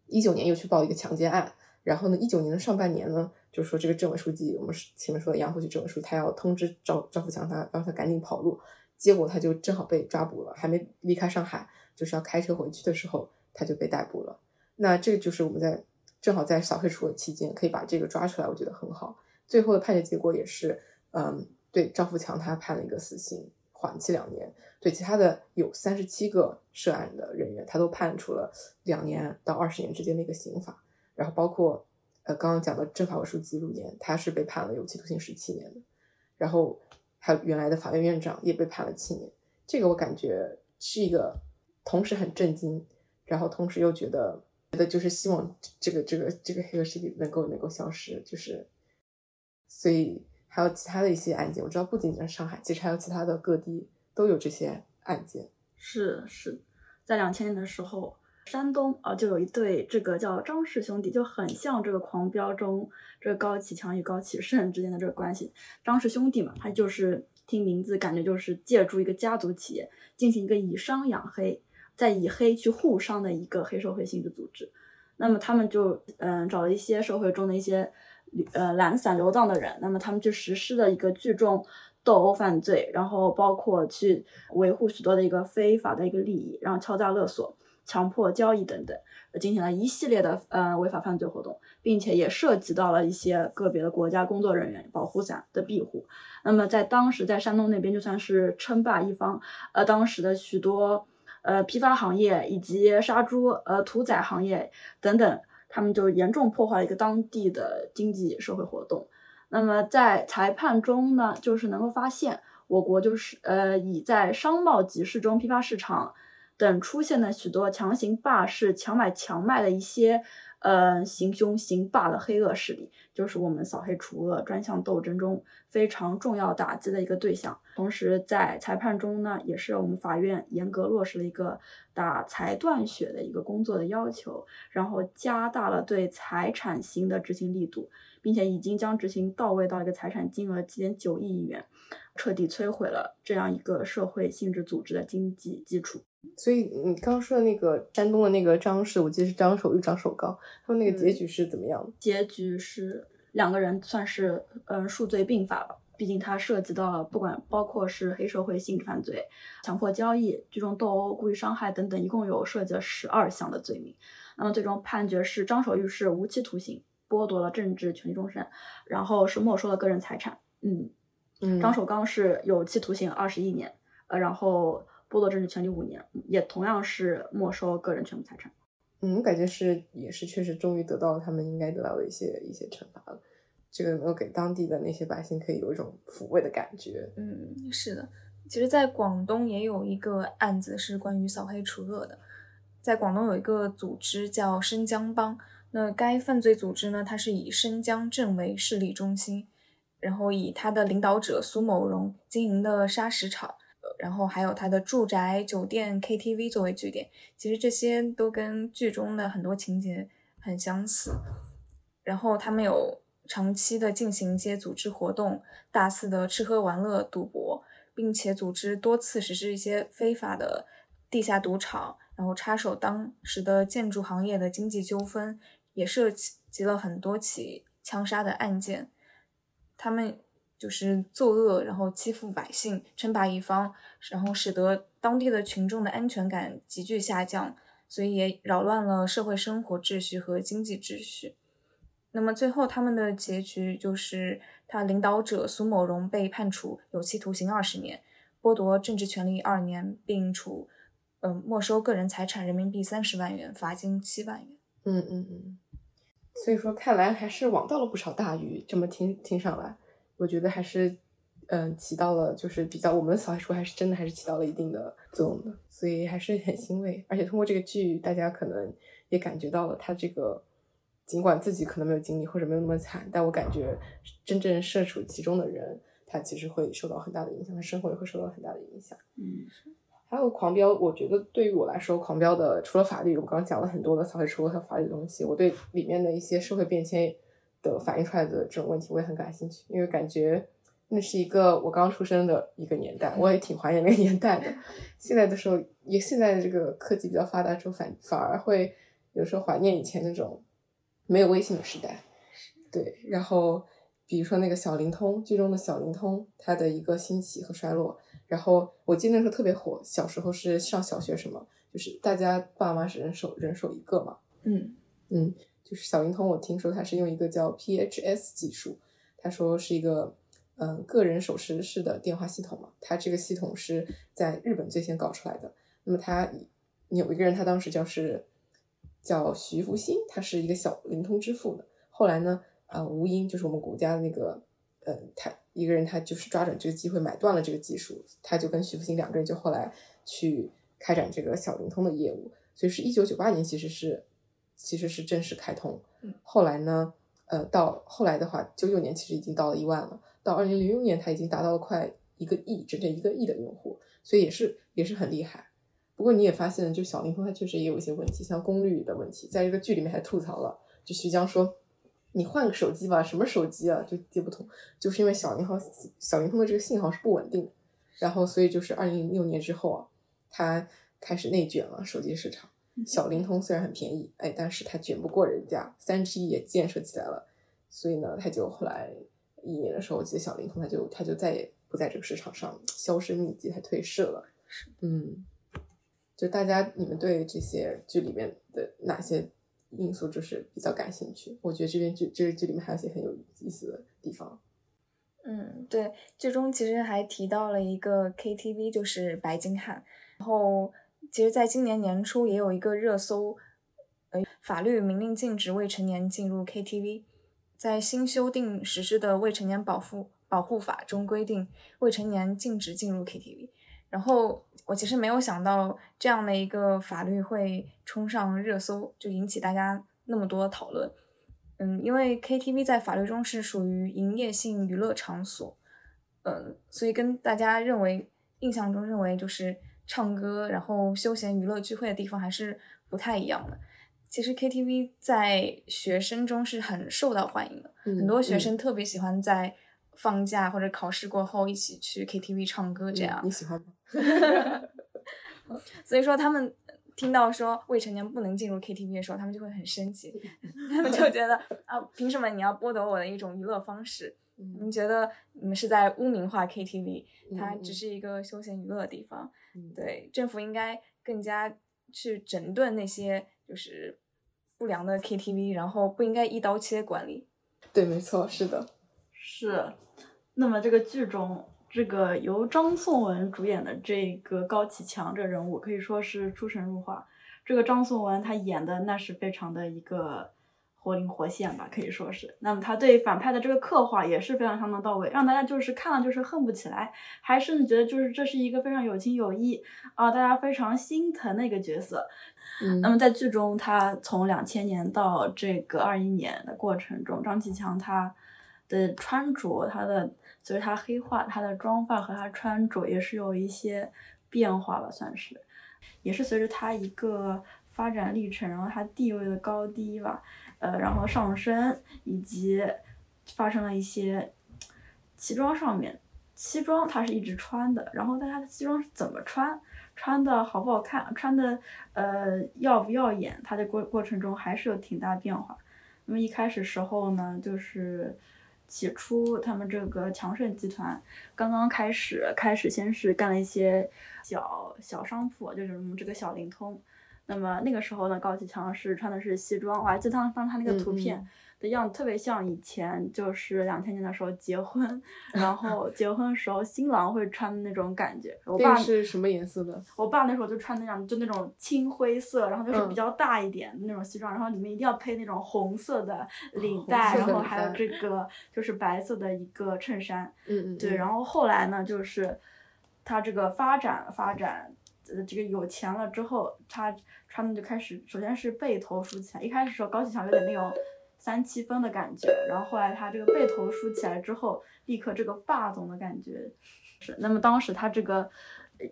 A: 一九年又去报一个强奸案，然后呢，一九年的上半年呢，就说这个政委书记，我们前面说的杨浦区政委书记，他要通知赵赵富强，他让他赶紧跑路，结果他就正好被抓捕了，还没离开上海，就是要开车回去的时候，他就被逮捕了。那这个就是我们在正好在扫黑除恶期间可以把这个抓出来，我觉得很好。最后的判决结果也是。嗯，对赵富强他判了一个死刑，缓期两年。对其他的有三十七个涉案的人员，他都判处了两年到二十年之间的一个刑罚。然后包括呃刚刚讲的政法委书记陆岩，他是被判了有期徒刑十七年的。然后还有原来的法院院长也被判了七年。这个我感觉是一个同时很震惊，然后同时又觉得觉得就是希望这个这个这个黑恶势力能够能够消失，就是所以还有其他的一些案件，我知道不仅仅是上海，其实还有其他的各地都有这些案件。
B: 是是，在两千年的时候。山东啊，就有一对这个叫张氏兄弟，就很像这个《狂飙》中这个高启强与高启盛之间的这个关系。张氏兄弟嘛，他就是听名字感觉就是借助一个家族企业进行一个以商养黑，再以黑去护商的一个黑社会性质组织。那么他们就嗯找了一些社会中的一些呃懒散流荡的人，那么他们就实施了一个聚众斗殴犯罪，然后包括去维护许多的一个非法的一个利益，然后敲诈勒索。强迫交易等等，进行了一系列的呃违法犯罪活动，并且也涉及到了一些个别的国家工作人员保护伞的庇护。那么在当时，在山东那边就算是称霸一方，呃，当时的许多呃批发行业以及杀猪呃屠宰行业等等，他们就严重破坏了一个当地的经济社会活动。那么在裁判中呢，就是能够发现，我国就是呃已在商贸集市中批发市场。等出现了许多强行霸市、强买强卖的一些，呃，行凶行霸的黑恶势力，就是我们扫黑除恶专项斗争中非常重要打击的一个对象。同时，在裁判中呢，也是我们法院严格落实了一个打财断血的一个工作的要求，然后加大了对财产刑的执行力度，并且已经将执行到位到一个财产金额七点九亿元，彻底摧毁了这样一个社会性质组织的经济基础。
A: 所以你刚刚说的那个山东的那个张氏，我记得是张守玉、张守刚，他们那个结局是怎么样的？
B: 结局是两个人算是嗯数罪并罚吧，毕竟它涉及到了不管包括是黑社会性质犯罪、强迫交易、聚众斗殴、故意伤害等等，一共有涉及了十二项的罪名。那么最终判决是张守玉是无期徒刑，剥夺了政治权利终身，然后是没收了个人财产。嗯嗯，张守刚是有期徒刑二十一年，呃，然后。剥夺政治权利五年，也同样是没收个人全部财产。
A: 嗯，我感觉是也是确实终于得到了他们应该得到的一些一些惩罚了。这个能够给当地的那些百姓可以有一种抚慰的感觉。
C: 嗯，是的。其实，在广东也有一个案子是关于扫黑除恶的。在广东有一个组织叫申江帮，那该犯罪组织呢，它是以申江镇为势力中心，然后以他的领导者苏某荣经营的砂石厂。然后还有他的住宅、酒店、KTV 作为据点，其实这些都跟剧中的很多情节很相似。然后他们有长期的进行一些组织活动，大肆的吃喝玩乐、赌博，并且组织多次实施一些非法的地下赌场，然后插手当时的建筑行业的经济纠纷，也涉及了很多起枪杀的案件。他们。就是作恶，然后欺负百姓，称霸一方，然后使得当地的群众的安全感急剧下降，所以也扰乱了社会生活秩序和经济秩序。那么最后他们的结局就是，他领导者苏某荣被判处有期徒刑二十年，剥夺政治权利二年，并处，嗯，没收个人财产人民币三十万元，罚金七万元。
A: 嗯嗯嗯。所以说，看来还是网到了不少大鱼。这么听听上来。我觉得还是，嗯，起到了就是比较我们的扫黑除还是真的还是起到了一定的作用的，所以还是很欣慰。而且通过这个剧，大家可能也感觉到了他这个，尽管自己可能没有经历或者没有那么惨，但我感觉真正身处其中的人，他其实会受到很大的影响，他生活也会受到很大的影响。
B: 嗯，
A: 还有狂飙，我觉得对于我来说，狂飙的除了法律，我刚刚讲了很多的扫黑除恶和法律的东西，我对里面的一些社会变迁。的反映出来的这种问题，我也很感兴趣，因为感觉那是一个我刚出生的一个年代，我也挺怀念那个年代的。现在的时候，也现在的这个科技比较发达之后，反反而会有时候怀念以前那种没有微信的时代。对，然后比如说那个小灵通剧中的小灵通，它的一个兴起和衰落。然后我记得那时候特别火，小时候是上小学什么，就是大家爸妈是人手人手一个嘛。
C: 嗯
A: 嗯。就是小灵通，我听说它是用一个叫 PHS 技术，他说是一个嗯个人手持式的电话系统嘛。它这个系统是在日本最先搞出来的。那么他有一个人，他当时叫是叫徐福兴，他是一个小灵通之父的。后来呢，呃，吴英就是我们国家的那个，呃，他一个人，他就是抓准这个机会买断了这个技术，他就跟徐福兴两个人就后来去开展这个小灵通的业务，所以是一九九八年其实是其实是正式开通。
C: 嗯，
A: 后来呢，呃，到后来的话，九九年其实已经到了一万了，到二零零六年它已经达到了快一个亿，整整一个亿的用户，所以也是也是很厉害。不过你也发现，就小灵通它确实也有一些问题，像功率的问题，在这个剧里面还吐槽了，就徐江说。你换个手机吧，什么手机啊，就接不通，就是因为小灵号小灵通的这个信号是不稳定，然后所以就是二零零六年之后啊，它开始内卷了手机市场。小灵通虽然很便宜，哎，但是它卷不过人家，三 G 也建设起来了，所以呢，它就后来一年的时候，我记得小灵通它就它就再也不在这个市场上销声匿迹，它退市了。嗯，就大家你们对这些剧里面的哪些？因素就是比较感兴趣，我觉得这边剧这个剧里面还有一些很有意思的地方。
C: 嗯，对，剧中其实还提到了一个 KTV，就是白金汉。然后，其实在今年年初也有一个热搜，呃，法律明令禁止未成年进入 KTV。在新修订实施的未成年保护保护法中规定，未成年禁止进入 KTV。然后。我其实没有想到这样的一个法律会冲上热搜，就引起大家那么多讨论。嗯，因为 KTV 在法律中是属于营业性娱乐场所，嗯，所以跟大家认为印象中认为就是唱歌然后休闲娱乐聚会的地方还是不太一样的。其实 KTV 在学生中是很受到欢迎的，很多学生特别喜欢在放假或者考试过后一起去 KTV 唱歌，这样
A: 你喜欢吗？[LAUGHS]
C: 所以说，他们听到说未成年不能进入 KTV 的时候，他们就会很生气。[LAUGHS] 他们就觉得啊，凭什么你要剥夺我的一种娱乐方式？你们觉得你们是在污名化 KTV？它只是一个休闲娱乐的地方。对，政府应该更加去整顿那些就是不良的 KTV，然后不应该一刀切管理。
A: 对，没错，是的，
B: 是。那么这个剧中。这个由张颂文主演的这个高启强这人物可以说是出神入化。这个张颂文他演的那是非常的一个活灵活现吧，可以说是。那么他对反派的这个刻画也是非常相当到位，让大家就是看了就是恨不起来，还甚至觉得就是这是一个非常有情有义啊，大家非常心疼的一个角色。
A: 嗯。
B: 那么在剧中，他从两千年到这个二一年的过程中，张启强他的穿着，他的。随着他黑化，他的妆发和他穿着也是有一些变化吧，算是，也是随着他一个发展历程，然后他地位的高低吧，呃，然后上身，以及发生了一些西装上面，西装他是一直穿的，然后但他的西装是怎么穿，穿的好不好看，穿的呃耀不耀眼，他的过过程中还是有挺大变化。那么一开始时候呢，就是。起初，他们这个强盛集团刚刚开始，开始先是干了一些小小商铺，就是我们这个小灵通。那么那个时候呢，高启强是穿的是西装，我还记得当当他那个图片。的样子特别像以前，就是两千年的时候结婚，然后结婚的时候新郎会穿的那种感觉。我爸
A: 是什么颜色的？
B: 我爸那时候就穿那样，就那种青灰色，然后就是比较大一点的那种西装，然后里面一定要配那种红色的领带，然后还有这个就是白色的一个衬衫。
A: 嗯嗯。
B: 对，然后后来呢，就是他这个发展发展，这个有钱了之后，他穿的就开始，首先是背头梳起来，一开始时候高启强有点那种。三七分的感觉，然后后来他这个背头梳起来之后，立刻这个霸总的感觉是。那么当时他这个，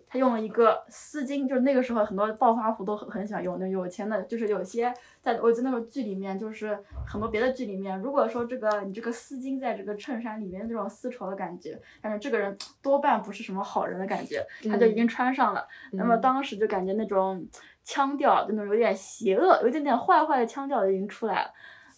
B: 他用了一个丝巾，就是那个时候很多暴发户都很很喜欢用，那有钱的，就是有些在我记得那个剧里面，就是很多别的剧里面，如果说这个你这个丝巾在这个衬衫里面那种丝绸的感觉，感觉这个人多半不是什么好人的感觉，他就已经穿上了。那么当时就感觉那种腔调，那种有点邪恶，有一点点坏坏的腔调已经出来了。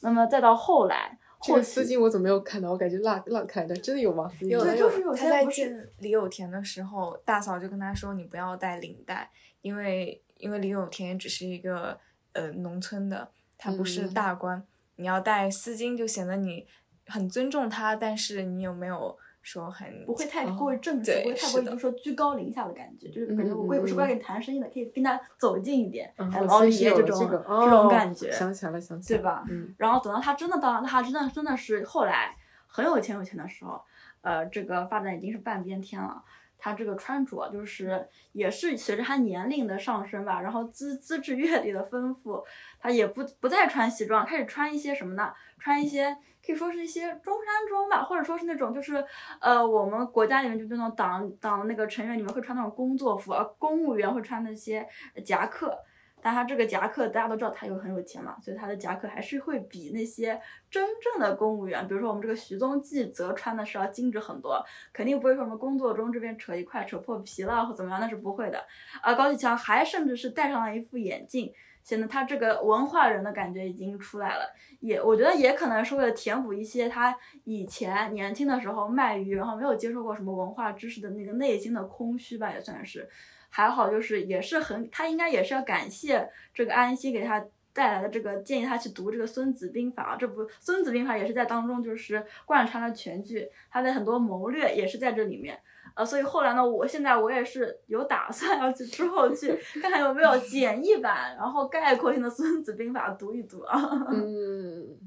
B: 那么再到后来，
A: 这个丝巾我怎么没有看到？我感觉落落开的，真的有吗？
C: 有
B: 的，就是有
C: 他在见李有田的时候，大嫂就跟他说：“你不要带领带，因为因为李有田只是一个呃农村的，他不是大官，你要带丝巾就显得你很尊重他，但是你有没有？”说很
B: 不会太过于正式，不会太过于就是说居高临下的感觉，就是感觉我也不是过来跟你谈生意的，可以跟他走近一点，老爷这种这种感觉，
A: 想起来了，想起来
B: 了，对吧？然后等到他真的到他真的真的是后来很有钱有钱的时候，呃，这个发展已经是半边天了。他这个穿着，就是也是随着他年龄的上升吧，然后资资质阅历的丰富，他也不不再穿西装，开始穿一些什么呢？穿一些可以说是一些中山装吧，或者说是那种就是呃我们国家里面就那种党党那个成员里面会穿那种工作服，而公务员会穿那些夹克。但他这个夹克，大家都知道他有很有钱嘛，所以他的夹克还是会比那些真正的公务员，比如说我们这个徐宗记则穿的是要精致很多，肯定不会说什么工作中这边扯一块扯破皮了或怎么样，那是不会的。而高启强还甚至是戴上了一副眼镜，显得他这个文化人的感觉已经出来了。也我觉得也可能是为了填补一些他以前年轻的时候卖鱼，然后没有接受过什么文化知识的那个内心的空虚吧，也算是。还好，就是也是很，他应该也是要感谢这个安息给他带来的这个建议他去读这个《孙子兵法》，这部《孙子兵法》也是在当中就是贯穿了全剧，他的很多谋略也是在这里面，呃，所以后来呢，我现在我也是有打算要去之后去 [LAUGHS] 看看有没有简易版，然后概括性的《孙子兵法》读一读啊。[LAUGHS]
A: 嗯，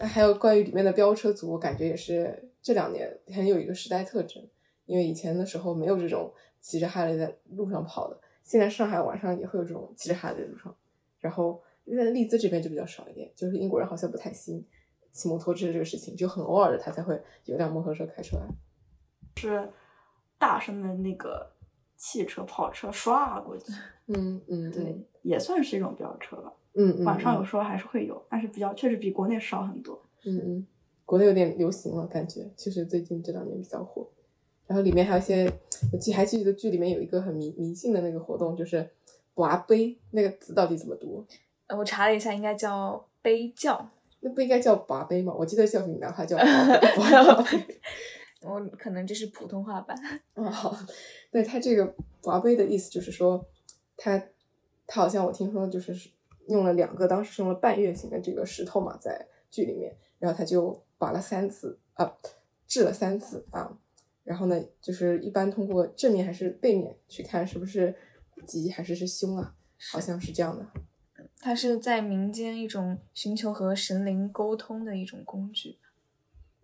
A: 还有关于里面的飙车族，我感觉也是这两年很有一个时代特征，因为以前的时候没有这种。骑着哈雷在路上跑的，现在上海晚上也会有这种骑着哈雷在路上，然后在利兹这边就比较少一点，就是英国人好像不太兴骑摩托车这个事情，就很偶尔的他才会有辆摩托车开出来，
B: 是大声的那个汽车跑车刷过去，
A: 嗯嗯，
B: 对，也算是一种飙车吧，
A: 嗯嗯，
B: 晚上有时候还是会有，但是比较确实比国内少很多，
A: 嗯嗯，国内有点流行了，感觉其实最近这两年比较火。然后里面还有一些，我记还记得剧里面有一个很迷迷信的那个活动，就是拔杯，那个字到底怎么读？
C: 呃，我查了一下，应该叫杯教。
A: 那不应该叫拔杯吗？我记得叫闽南话叫。[LAUGHS]
C: 我可能这是普通话版。[LAUGHS]
A: 哦，好，对他这个拔杯的意思就是说，他他好像我听说就是用了两个，当时用了半月形的这个石头嘛，在剧里面，然后他就拔了三次啊，治了三次啊。然后呢，就是一般通过正面还是背面去看是不是吉还是是凶啊？好像是这样的。
C: 它是在民间一种寻求和神灵沟通的一种工具。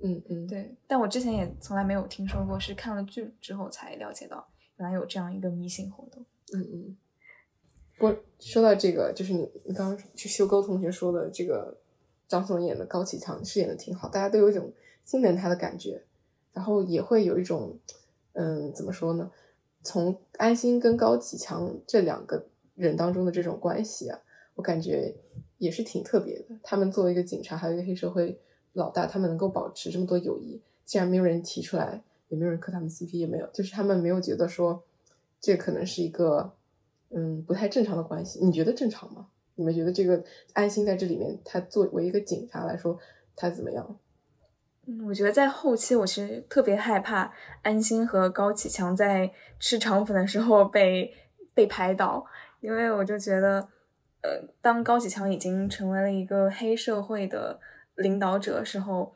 A: 嗯嗯，
C: 对。但我之前也从来没有听说过，是看了剧之后才了解到，原来有这样一个迷信活动。
A: 嗯嗯。不说到这个，就是你你刚刚去修沟同学说的这个张颂文演的高启强饰演的挺好，大家都有一种心疼他的感觉。然后也会有一种，嗯，怎么说呢？从安心跟高启强这两个人当中的这种关系啊，我感觉也是挺特别的。他们作为一个警察，还有一个黑社会老大，他们能够保持这么多友谊，竟然没有人提出来，也没有人磕他们 CP，也没有，就是他们没有觉得说这可能是一个嗯不太正常的关系。你觉得正常吗？你们觉得这个安心在这里面，他作为一个警察来说，他怎么样？
C: 嗯，我觉得在后期，我其实特别害怕安心和高启强在吃肠粉的时候被被拍到，因为我就觉得，呃，当高启强已经成为了一个黑社会的领导者时候，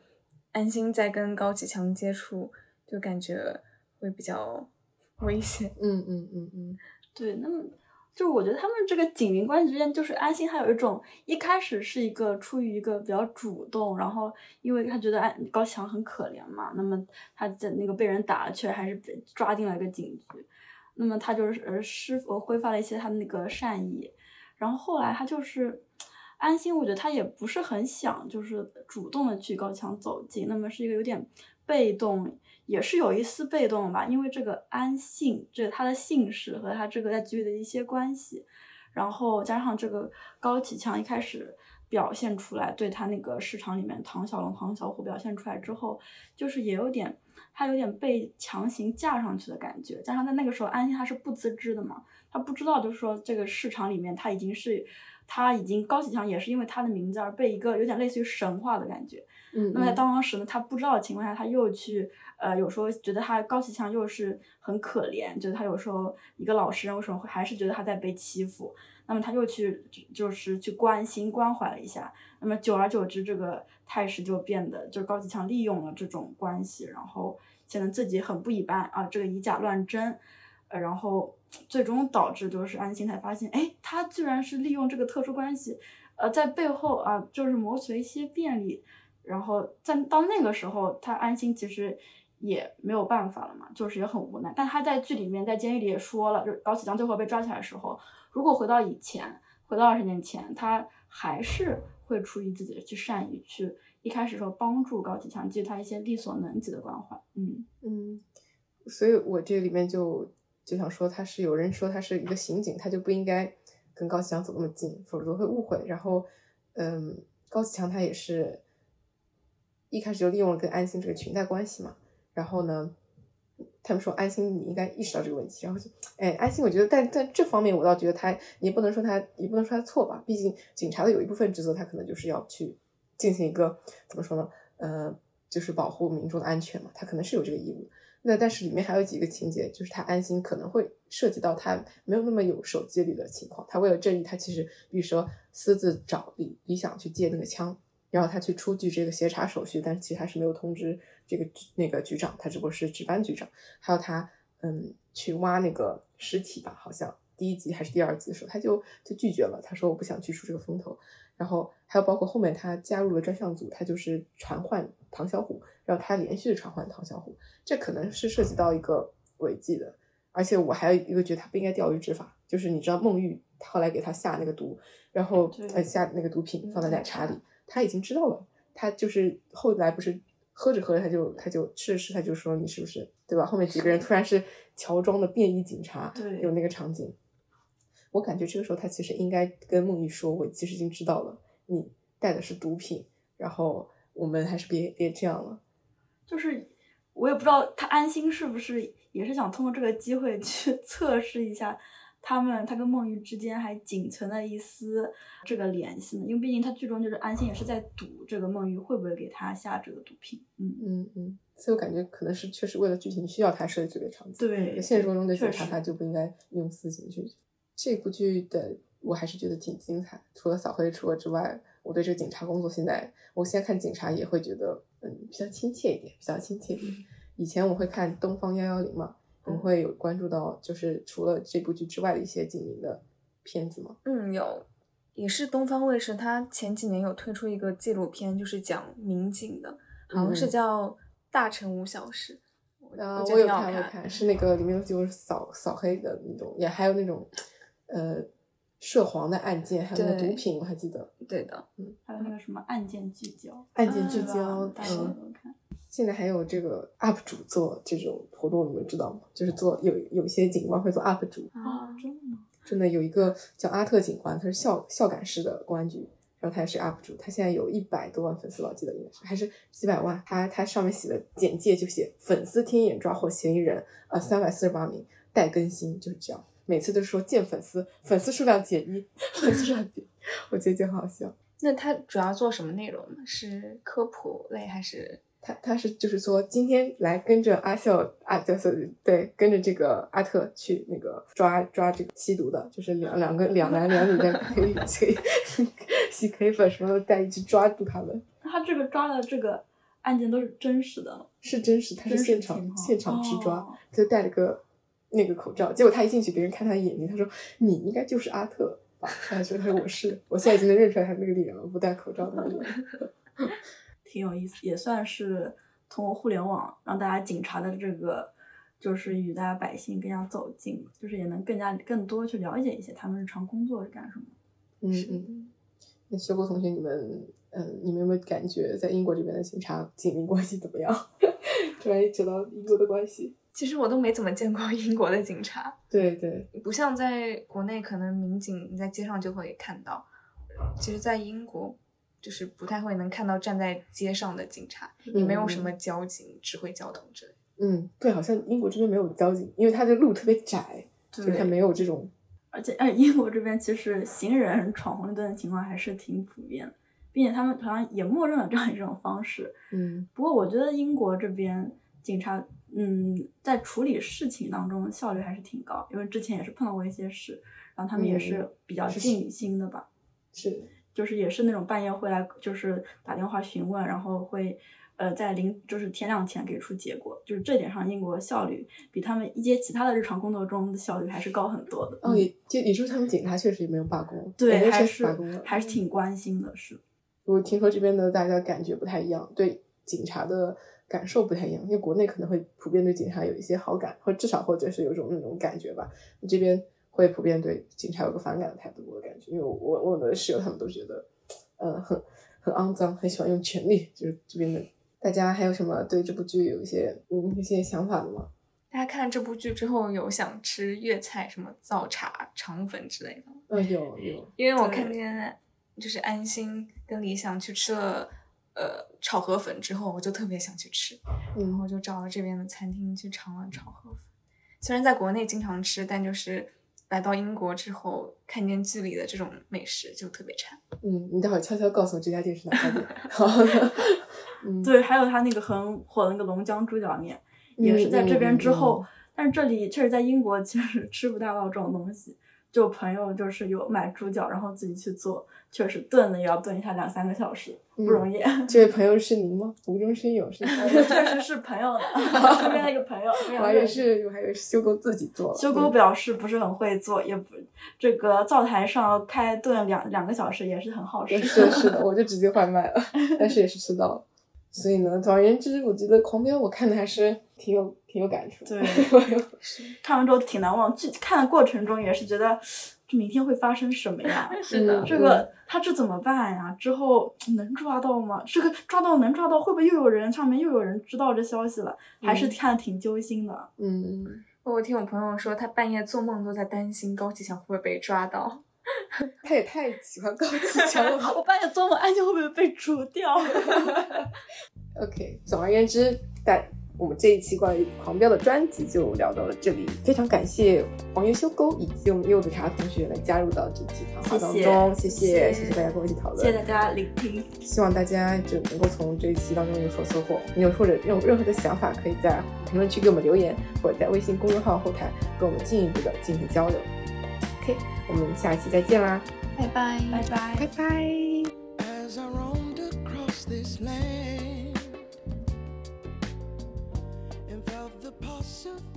C: 安心在跟高启强接触，就感觉会比较 [LAUGHS] 危险。
A: 嗯嗯嗯嗯，
B: 对，那么。就是我觉得他们这个警民关系之间，就是安心，还有一种一开始是一个出于一个比较主动，然后因为他觉得安高强很可怜嘛，那么他在那个被人打了，却还是被抓进了一个警局，那么他就是呃施呃挥发了一些他的那个善意，然后后来他就是安心，我觉得他也不是很想就是主动的去高强走近，那么是一个有点被动。也是有一丝被动吧，因为这个安姓，这他的姓氏和他这个在局里的一些关系，然后加上这个高启强一开始表现出来，对他那个市场里面唐小龙、唐小虎表现出来之后，就是也有点他有点被强行架上去的感觉，加上在那个时候安心他是不自知的嘛，他不知道就是说这个市场里面他已经是他已经高启强也是因为他的名字而被一个有点类似于神话的感觉，
A: 嗯，
B: 那么在当时呢他不知道的情况下他又去。呃，有时候觉得他高启强又是很可怜，觉得他有时候一个老实人为什么会还是觉得他在被欺负，那么他又去就是去关心关怀了一下，那么久而久之，这个态势就变得就是高启强利用了这种关系，然后显得自己很不一般啊，这个以假乱真，呃，然后最终导致就是安心才发现，哎，他居然是利用这个特殊关系，呃，在背后啊就是谋取一些便利，然后在到那个时候，他安心其实。也没有办法了嘛，就是也很无奈。但他在剧里面，在监狱里也说了，就是高启强最后被抓起来的时候，如果回到以前，回到二十年前，他还是会出于自己的去善意，去一开始说帮助高启强，给予他一些力所能及的关怀。嗯
A: 嗯，所以我这里面就就想说，他是有人说他是一个刑警，他就不应该跟高启强走那么近，否则会误会。然后，嗯，高启强他也是。一开始就利用了跟安心这个裙带关系嘛，然后呢，他们说安心你应该意识到这个问题，然后就，哎，安心我觉得，但在这方面我倒觉得他，你不能说他，你不能说他错吧，毕竟警察的有一部分职责，他可能就是要去进行一个怎么说呢，呃，就是保护民众的安全嘛，他可能是有这个义务。那但是里面还有几个情节，就是他安心可能会涉及到他没有那么有守纪律的情况，他为了正义，他其实比如说私自找李李想去借那个枪。然后他去出具这个协查手续，但是其实还是没有通知这个那个局长，他只不过是值班局长。还有他，嗯，去挖那个尸体吧，好像第一集还是第二集的时候，他就就拒绝了，他说我不想去出这个风头。然后还有包括后面他加入了专项组，他就是传唤唐小虎，让他连续的传唤唐小虎，这可能是涉及到一个违纪的。而且我还有一个觉得他不应该钓鱼执法，就是你知道孟玉后来给他下那个毒，然后呃下那个毒品放在奶茶里。他已经知道了，他就是后来不是喝着喝着他就他就吃着吃他就说你是不是对吧？后面几个人突然是乔装的便衣警察，
B: 对，
A: 有那个场景，我感觉这个时候他其实应该跟孟玉说，我其实已经知道了，你带的是毒品，然后我们还是别别这样了。
B: 就是我也不知道他安心是不是也是想通过这个机会去 [LAUGHS] 测试一下。他们他跟孟玉之间还仅存的一丝这个联系呢，因为毕竟他剧中就是安心也是在赌这个孟玉会不会给他下这个毒品。
A: 嗯嗯嗯，所以我感觉可能是确实为了剧情需要他设计这个场景。
B: 对，
A: 现实中的警察他就不应该用私刑去。这部剧的我还是觉得挺精彩，除了扫黑除恶之外，我对这个警察工作现在，我现在看警察也会觉得嗯比较亲切一点，比较亲切一点。以前我会看东方幺幺零嘛。你会有关注到，就是除了这部剧之外的一些警民的片子吗？
C: 嗯，有，也是东方卫视，它前几年有推出一个纪录片，就是讲民警的，好像是叫《大城五小时》。
A: 啊，我有看，我看，是那个里面就是扫扫黑的那种，也还有那种呃涉黄的案件，还有那个毒品，我还记得。
C: 对的，
B: 嗯，还有那个什么案件聚焦，
A: 案件聚焦，嗯。现在还有这个 UP 主做这种活动，你们知道吗？就是做有有些警官会做 UP 主
B: 啊，真的吗？
A: 真的有一个叫阿特警官，他是孝孝感市的公安局，然后他也是 UP 主，他现在有一百多万粉丝，我记得应该是还是几百万。他他上面写的简介就写粉丝天眼抓获嫌疑人，呃，三百四十八名，待更新，就是这样。每次都说见粉丝，粉丝数量减一，[LAUGHS] 粉丝数量减，我觉得就很好笑。
C: 那他主要做什么内容呢？是科普类还是？
A: 他他是就是说，今天来跟着阿笑啊，就是对，跟着这个阿特去那个抓抓这个吸毒的，就是两两个两男两女在可以可以吸 K 粉什么的，带一起抓住他们。
B: 他这个抓的这个案件都是真实的，
A: 是真实，他是现场现场直抓，就带了个那个口罩，结果他一进去，别人看他的眼睛，他说你应该就是阿特吧？他说他说我是，我现在已经能认出来他那个脸了，不戴口罩的脸。[LAUGHS]
B: 挺有意思，也算是通过互联网让大家警察的这个，就是与大家百姓更加走近，就是也能更加更多去了解一些他们日常工作是干什么。
A: 嗯嗯。那修国同学，你们嗯，你们有没有感觉在英国这边的警察警民关系怎么样？[LAUGHS] 突然讲到英国的关系，
C: 其实我都没怎么见过 [LAUGHS] 英国的警察。
A: 对对，
C: 不像在国内，可能民警你在街上就会看到，其实，在英国。就是不太会能看到站在街上的警察，也没有什么交警指挥交通之类。
A: 嗯，对，好像英国这边没有交警，因为它的路特别窄，就它没有这种。
B: 而且，哎，英国这边其实行人闯红绿灯的情况还是挺普遍的，并且他们好像也默认了这样一种方式。
A: 嗯。
B: 不过，我觉得英国这边警察，嗯，在处理事情当中效率还是挺高，因为之前也是碰到过一些事，然后他们也是比较尽心的吧。
A: 是。
B: 就是也是那种半夜会来，就是打电话询问，然后会，呃，在临就是天亮前给出结果。就是这点上，英国效率比他们一些其他的日常工作中的效率还是高很多的。
A: 哦，也就也就是他们警察确实也没有罢工，
B: 对，
A: 还
B: 是还是挺关心的。是，
A: 我听说这边的大家感觉不太一样，对警察的感受不太一样，因为国内可能会普遍对警察有一些好感，或至少或者是有种那种感觉吧。这边会普遍对警察有个反感的态度，我感觉，因为我我我的室友他们都觉得，呃，很很肮脏，很喜欢用权力。就是这边的大家还有什么对这部剧有一些嗯一些想法的吗？
C: 大家看这部剧之后有想吃粤菜，什么早茶、肠粉之类的吗？
A: 嗯，有有，
C: 因为我看见就是安心跟李想去吃了。呃，炒河粉之后，我就特别想去吃，然后就找了这边的餐厅去尝了炒河粉。虽然在国内经常吃，但就是来到英国之后，看见剧里的这种美食就特别馋。
A: 嗯，你待会儿悄悄告诉我这家店是哪家店。[LAUGHS]
B: 好嗯，对，还有他那个很火的那个龙江猪脚面，也是在这边之后，但是这里确实在英国其实吃不大到这种东西。就朋友就是有买猪脚，然后自己去做，确实炖了也要炖一下两三个小时，不容易。[LAUGHS]
A: 这位朋友是您吗？无中生有，是
B: 确实是朋友的，身边的一个朋友。[LAUGHS]
A: 我还以为是，我还以为是修狗自己做。
B: 修狗表示不是很会做，也不这个灶台上开炖两两个小时也是很耗时。
A: 是是的，我就直接外卖了，但是也是吃到了。所以呢，总而言之，我觉得《狂飙》我看的还是挺有挺有感触。
B: 对，[LAUGHS] 看完之后挺难忘。剧看的过程中也是觉得，这明天会发生什么呀？[LAUGHS]
C: 是的，
B: 这个他这怎么办呀？之后能抓到吗？这个抓到能抓到，会不会又有人上面又有人知道这消息了？还是看的挺揪心的。
A: 嗯，
C: 我听我朋友说，他半夜做梦都在担心高启强会不会被抓到。[LAUGHS]
A: 他也太喜欢高启强了！
B: 我半夜做梦，安静会不会被除掉
A: ？OK，总而言之，但我们这一期关于狂飙的专辑就聊到了这里。非常感谢黄油修沟以及我们柚子茶同学来加入到这期谈话当中，谢谢谢谢大家跟我一起讨论，
B: 谢谢大家聆听。
A: 希望大家就能够从这一期当中有所收获。你有或者有任何的想法，可以在评论区给我们留言，或者在微信公众号后台跟我们进一步的进行交流。OK，我们下期再见啦，
C: 拜拜，
B: 拜拜，
A: 拜拜。
D: impulsive